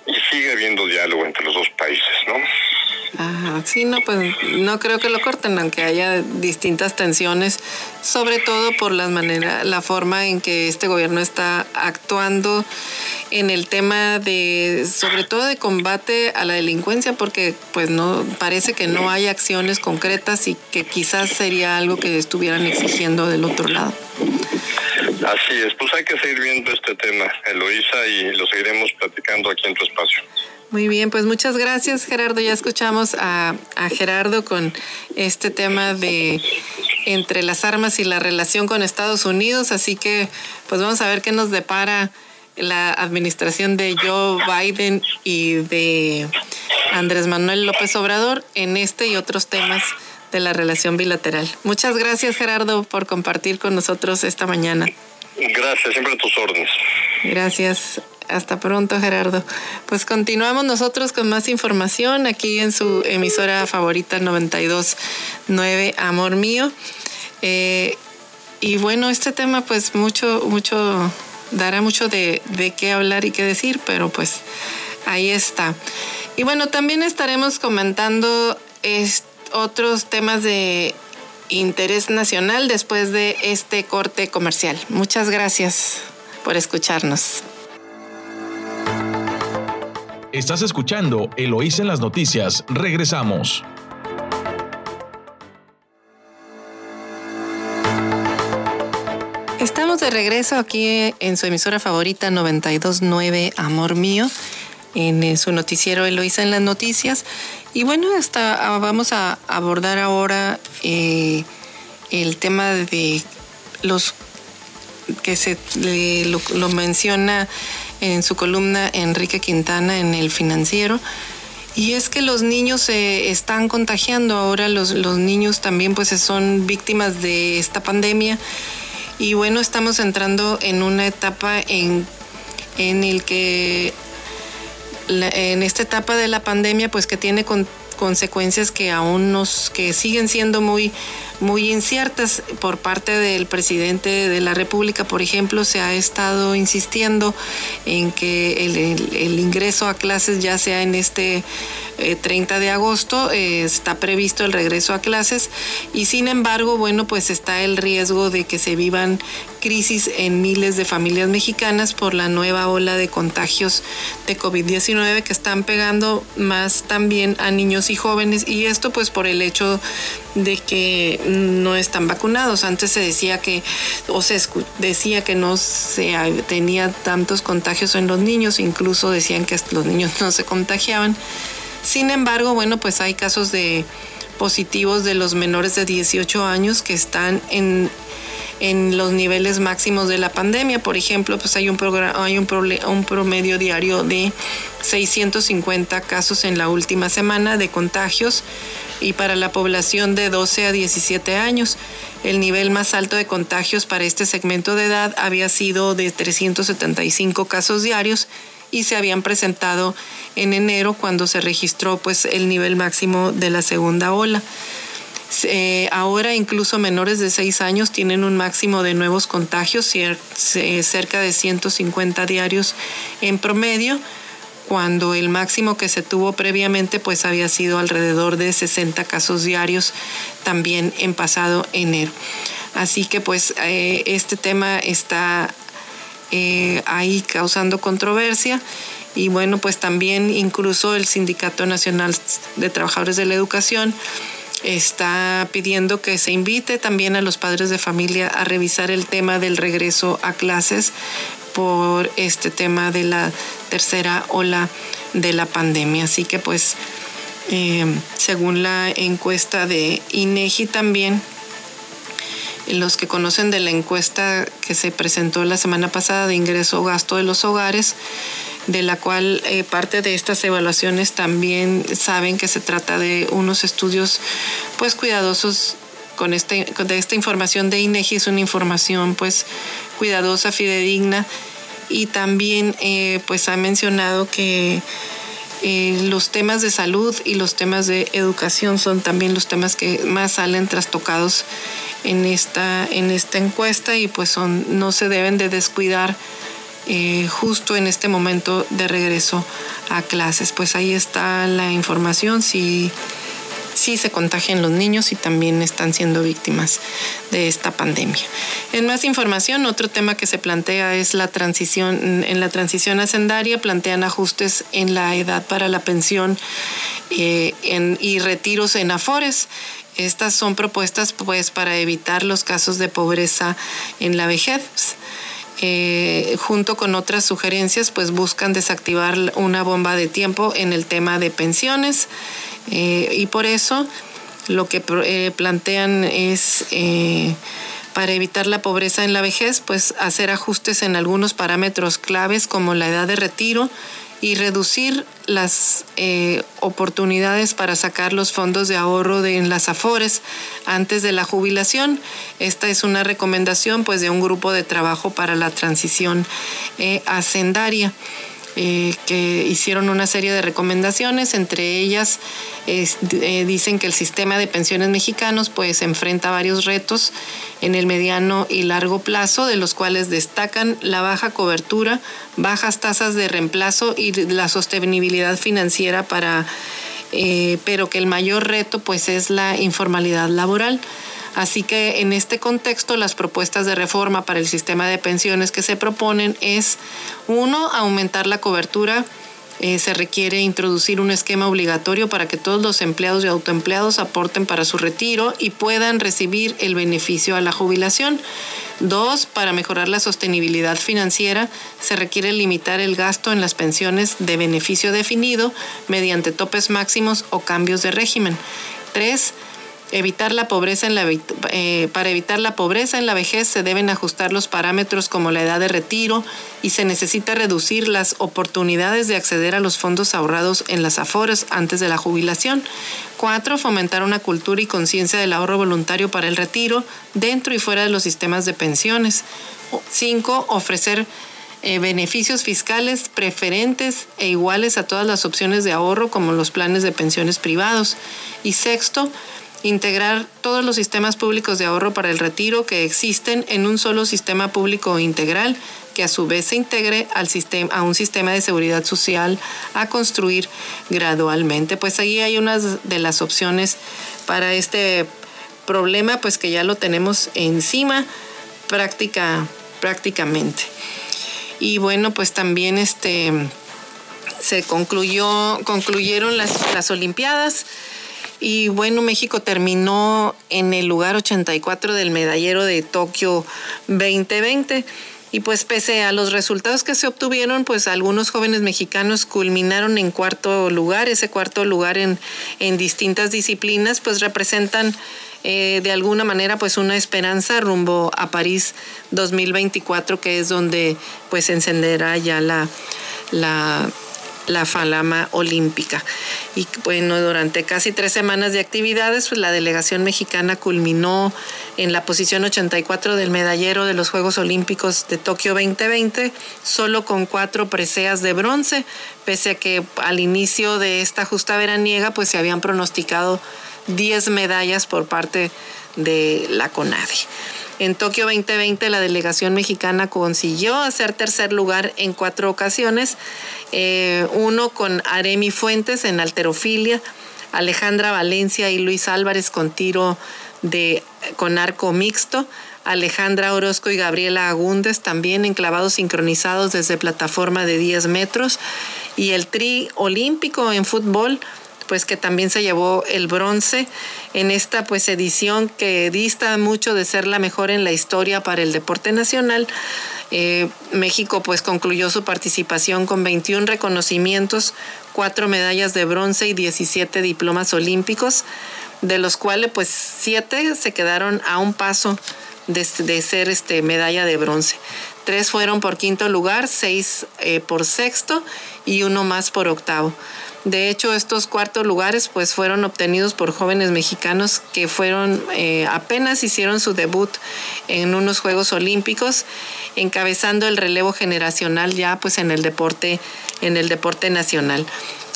y sigue habiendo diálogo entre los dos países, ¿no? Ajá, sí, no, pues no creo que lo corten, aunque haya distintas tensiones, sobre todo por la manera, la forma en que este gobierno está actuando en el tema de, sobre todo de combate a la delincuencia, porque pues no parece que no hay acciones concretas y que quizás sería algo que estuvieran exigiendo del otro lado. Así es, pues hay que seguir viendo este tema, Eloisa, y lo seguiremos platicando aquí en tu espacio. Muy bien, pues muchas gracias Gerardo. Ya escuchamos a, Gerardo con este tema de entre las armas y la relación con Estados Unidos, así que pues vamos a ver qué nos depara la administración de Joe Biden y de Andrés Manuel López Obrador en este y otros temas de la relación bilateral. Muchas gracias Gerardo por compartir con nosotros esta mañana. Gracias, siempre a tus órdenes. Gracias. Hasta pronto, Gerardo. Pues continuamos nosotros con más información aquí en su emisora favorita 929 Amor Mío. Eh, y bueno, este tema pues mucho, mucho, dará mucho de, de qué hablar y qué decir, pero pues ahí está. Y bueno, también estaremos comentando otros temas de interés nacional después de este corte comercial. Muchas gracias por escucharnos. Estás escuchando Eloís en las noticias. Regresamos. Estamos de regreso aquí en su emisora favorita 929 Amor Mío, en su noticiero Eloísa en las noticias. Y bueno, hasta ah, vamos a abordar ahora eh, el tema de los que se lo menciona en su columna Enrique Quintana en El Financiero. Y es que los niños se están contagiando ahora, los, los niños también pues son víctimas de esta pandemia. Y bueno, estamos entrando en una etapa en, en el que en esta etapa de la pandemia pues que tiene consecuencias que aún nos que siguen siendo muy muy inciertas. Por parte del presidente de la República, por ejemplo, se ha estado insistiendo en que el, ingreso a clases ya sea en este 30 eh, de agosto, eh, está previsto el regreso a clases. Y sin embargo, bueno, pues está el riesgo de que se vivan crisis en miles de familias mexicanas por la nueva ola de contagios de COVID-19 que están pegando más también a niños y jóvenes. Y esto pues por el hecho de que no están vacunados. Antes se decía que, o se decía que no se tenía tantos contagios en los niños, incluso decían que los niños no se contagiaban. Sin embargo, bueno, pues hay casos de positivos de los menores de 18 años que están en, en los niveles máximos de la pandemia. Por ejemplo, pues hay un, hay un, un promedio diario de 650 casos en la última semana de contagios y para la población de 12 a 17 años. El nivel más alto de contagios para este segmento de edad había sido de 375 casos diarios y se habían presentado en enero cuando se registró pues el nivel máximo de la segunda ola. Eh, ahora incluso menores de 6 años tienen un máximo de nuevos contagios, cerca de 150 diarios en promedio, cuando el máximo que se tuvo previamente pues había sido alrededor de 60 casos diarios también en pasado enero. Así que pues eh, este tema está eh, ahí causando controversia y bueno pues también incluso el Sindicato Nacional de Trabajadores de la Educación está pidiendo que se invite también a los padres de familia a revisar el tema del regreso a clases por este tema de la tercera ola de la pandemia. Así que pues, eh, según la encuesta de INEGI también, los que conocen de la encuesta que se presentó la semana pasada de ingreso o gasto de los hogares, de la cual eh, parte de estas evaluaciones también saben que se trata de unos estudios pues cuidadosos con este, de esta información de INEGI es una información pues cuidadosa, fidedigna y también eh, pues ha mencionado que eh, los temas de salud y los temas de educación son también los temas que más salen trastocados en esta, en esta encuesta y pues son, no se deben de descuidar eh, justo en este momento de regreso a clases. Pues ahí está la información, si, si se contagian los niños y también están siendo víctimas de esta pandemia. En más información, otro tema que se plantea es la transición, en la transición hacendaria plantean ajustes en la edad para la pensión eh, y retiros en afores. Estas son propuestas pues para evitar los casos de pobreza en la vejez. Eh, junto con otras sugerencias, pues buscan desactivar una bomba de tiempo en el tema de pensiones. Eh, y por eso lo que eh, plantean es para evitar la pobreza en la vejez, pues hacer ajustes en algunos parámetros claves como la edad de retiro y reducir las eh, oportunidades para sacar los fondos de ahorro de, en las AFORES antes de la jubilación. Esta es una recomendación pues, de un grupo de trabajo para la transición eh, hacendaria. Eh, que hicieron una serie de recomendaciones, entre ellas eh, dicen que el sistema de pensiones mexicanos pues enfrenta varios retos en el mediano y largo plazo, de los cuales destacan la baja cobertura, bajas tasas de reemplazo y la sostenibilidad financiera para, eh, pero que el mayor reto pues es la informalidad laboral. Así que en este contexto las propuestas de reforma para el sistema de pensiones que se proponen es, uno, aumentar la cobertura. Eh, se requiere introducir un esquema obligatorio para que todos los empleados y autoempleados aporten para su retiro y puedan recibir el beneficio a la jubilación. Dos, para mejorar la sostenibilidad financiera, se requiere limitar el gasto en las pensiones de beneficio definido mediante topes máximos o cambios de régimen. Tres, Evitar la pobreza en la, eh, para evitar la pobreza en la vejez se deben ajustar los parámetros como la edad de retiro y se necesita reducir las oportunidades de acceder a los fondos ahorrados en las afores antes de la jubilación. Cuatro, fomentar una cultura y conciencia del ahorro voluntario para el retiro dentro y fuera de los sistemas de pensiones. Cinco, ofrecer eh, beneficios fiscales preferentes e iguales a todas las opciones de ahorro como los planes de pensiones privados. Y sexto, integrar todos los sistemas públicos de ahorro para el retiro que existen en un solo sistema público integral que a su vez se integre al sistema, a un sistema de seguridad social a construir gradualmente. Pues ahí hay unas de las opciones para este problema, pues que ya lo tenemos encima práctica, prácticamente. Y bueno, pues también este se concluyó, concluyeron las, las Olimpiadas Y bueno, México terminó en el lugar 84 del medallero de Tokio 2020. Y pues pese a los resultados que se obtuvieron, pues algunos jóvenes mexicanos culminaron en cuarto lugar. Ese cuarto lugar en, en distintas disciplinas pues representan eh, de alguna manera pues una esperanza rumbo a París 2024 que es donde pues encenderá ya la, la la falama olímpica. Y bueno, durante casi tres semanas de actividades, pues la delegación mexicana culminó en la posición 84 del medallero de los Juegos Olímpicos de Tokio 2020, solo con cuatro preseas de bronce, pese a que al inicio de esta justa veraniega, pues se habían pronosticado 10 medallas por parte de la CONADE. En Tokio 2020 la delegación mexicana consiguió hacer tercer lugar en cuatro ocasiones, eh, uno con Aremi Fuentes en alterofilia, Alejandra Valencia y Luis Álvarez con tiro de, con arco mixto, Alejandra Orozco y Gabriela Agúndez también en clavados sincronizados desde plataforma de 10 metros y el tri olímpico en fútbol pues que también se llevó el bronce en esta pues edición que dista mucho de ser la mejor en la historia para el deporte nacional. Eh, México pues concluyó su participación con 21 reconocimientos, cuatro medallas de bronce y 17 diplomas olímpicos, de los cuales pues siete se quedaron a un paso de, ser este, medalla de bronce. Tres fueron por quinto lugar, seis eh, por sexto y uno más por octavo. De hecho, estos cuartos lugares pues fueron obtenidos por jóvenes mexicanos que fueron eh, apenas hicieron su debut en unos Juegos Olímpicos, encabezando el relevo generacional ya pues en el deporte en el deporte nacional.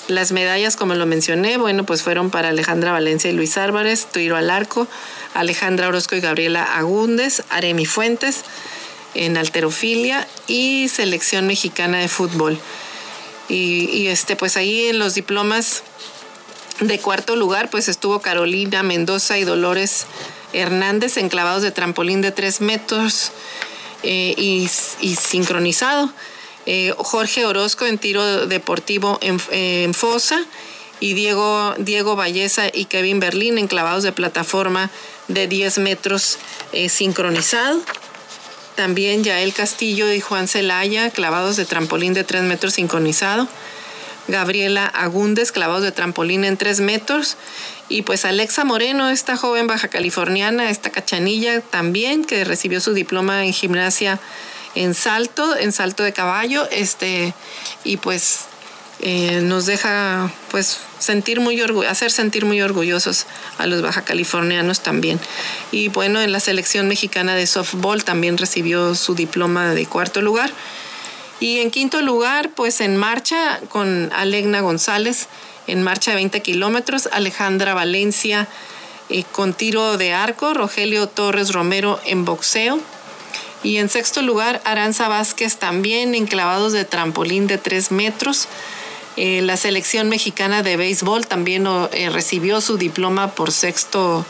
Las medallas, como lo mencioné, bueno, pues fueron para Alejandra Valencia y Luis Álvarez, tiro al arco, Alejandra Orozco y Gabriela Agúndez, Aremi Fuentes en alterofilia y selección mexicana de fútbol. Y, este, pues ahí en los diplomas de cuarto lugar, pues estuvo Carolina Mendoza y Dolores Hernández enclavados de trampolín de tres metros eh, y, sincronizado. Eh, Jorge Orozco en tiro deportivo en, fosa y Diego, Diego Valleza y Kevin Berlín enclavados de plataforma de 10 metros eh, sincronizado. También Yael Castillo y Juan Celaya, clavados de trampolín de 3 metros sincronizado. Gabriela Agúndez, clavados de trampolín en 3 metros. Y pues Alexa Moreno, esta joven baja californiana, esta cachanilla también, que recibió su diploma en gimnasia en salto, en salto de caballo, este, y pues eh, nos deja pues sentir muy hacer sentir muy orgullosos a los baja californianos también. Y bueno, en la selección mexicana de softball también recibió su diploma de cuarto lugar. Y en quinto lugar, pues en marcha con Alegna González, en marcha de 20 kilómetros, Alejandra Valencia eh, con tiro de arco, Rogelio Torres Romero en boxeo. Y en sexto lugar, Aranza Vázquez también en clavados de trampolín de 3 metros. Eh, la selección mexicana de béisbol también eh, recibió su diploma por sexto,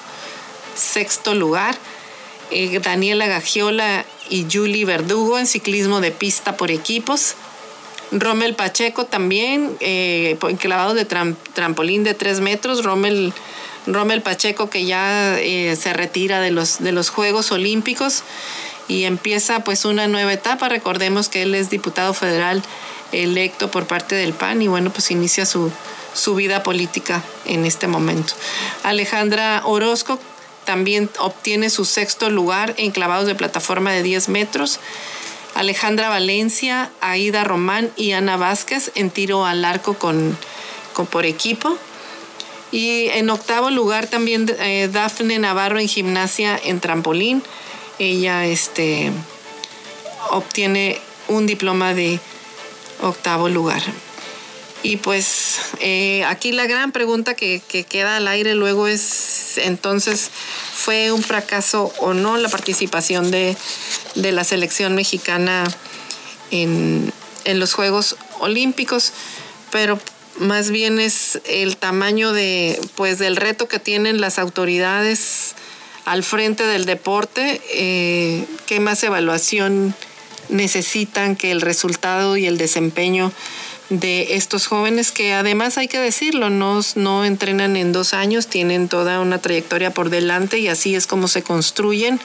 sexto lugar. Eh, Daniela Gagiola y Julie Verdugo en ciclismo de pista por equipos. Rommel Pacheco también, enclavado de trampolín de tres metros. Rommel, Rommel Pacheco que ya se retira de los, de los Juegos Olímpicos y empieza pues una nueva etapa. Recordemos que él es diputado federal electo por parte del PAN y bueno, pues inicia su, su vida política en este momento. Alejandra Orozco también obtiene su sexto lugar en clavados de plataforma de 10 metros. Alejandra Valencia, Aida Román y Ana Vázquez en tiro al arco con, con por equipo. Y en octavo lugar también eh, Dafne Navarro en gimnasia en trampolín. Ella este, obtiene un diploma de octavo lugar. Y pues eh, aquí la gran pregunta que, queda al aire luego es, entonces, ¿fue un fracaso o no la participación de, la selección mexicana en, los Juegos Olímpicos? Pero más bien es el tamaño de, pues, del reto que tienen las autoridades al frente del deporte, eh, qué más evaluación necesitan que el resultado y el desempeño de estos jóvenes que además hay que decirlo, no, no entrenan en dos años, tienen toda una trayectoria por delante y así es como se construyen.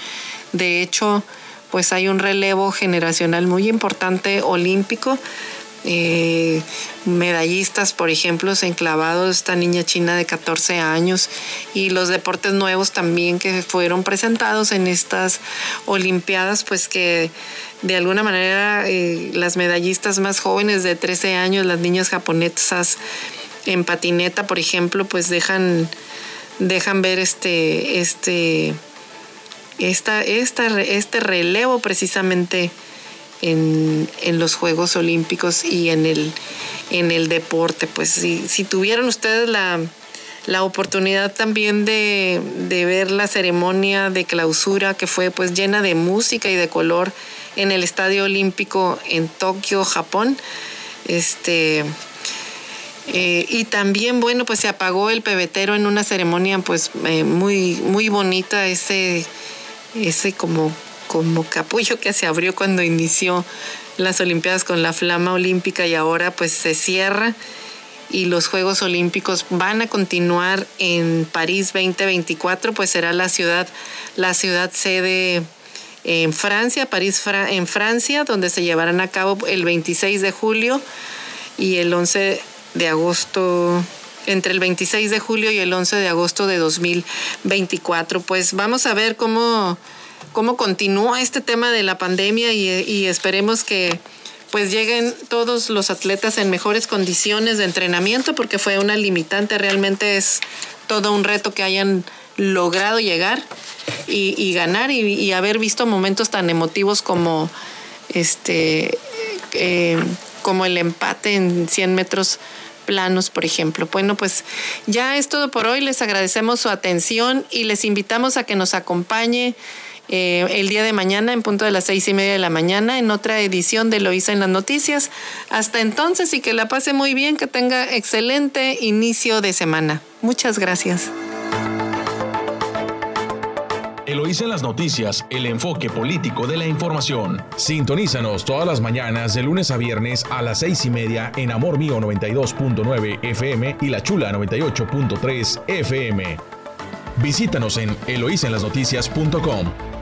De hecho, pues hay un relevo generacional muy importante olímpico. Eh, medallistas, por ejemplo, enclavados, esta niña china de 14 años y los deportes nuevos también que fueron presentados en estas Olimpiadas, pues que de alguna manera eh, las medallistas más jóvenes de 13 años, las niñas japonesas en patineta, por ejemplo, pues dejan, dejan ver este, este, esta, esta, este relevo precisamente en, los Juegos Olímpicos y en el, en el deporte. Pues si, si tuvieron ustedes la, la oportunidad también de, de, ver la ceremonia de clausura que fue pues llena de música y de color en el Estadio Olímpico en Tokio, Japón. Este, eh, y también, bueno, pues se apagó el pebetero en una ceremonia pues eh, muy, muy bonita, ese, ese como, como capullo que se abrió cuando inició las Olimpiadas con la flama olímpica y ahora pues se cierra y los Juegos Olímpicos van a continuar en París 2024, pues será la ciudad, la ciudad sede en Francia, París en Francia, donde se llevarán a cabo el 26 de julio y el 11 de agosto entre el 26 de julio y el 11 de agosto de 2024. Pues vamos a ver cómo, cómo continúa este tema de la pandemia y, esperemos que pues lleguen todos los atletas en mejores condiciones de entrenamiento porque fue una limitante, realmente es todo un reto que hayan logrado llegar y, ganar y, haber visto momentos tan emotivos como este eh, como el empate en 100 metros planos, por ejemplo. Bueno, pues ya es todo por hoy. Les agradecemos su atención y les invitamos a que nos acompañe eh, el día de mañana en punto de las seis y media de la mañana en otra edición de Loisa en las noticias. Hasta entonces y que la pase muy bien, que tenga excelente inicio de semana. Muchas gracias. Eloísa en las noticias, el enfoque político de la información. Sintonízanos todas las mañanas de lunes a viernes a las seis y media en Amor Mío 92.9 FM y La Chula 98.3 FM. Visítanos en eloísenlasnoticias.com.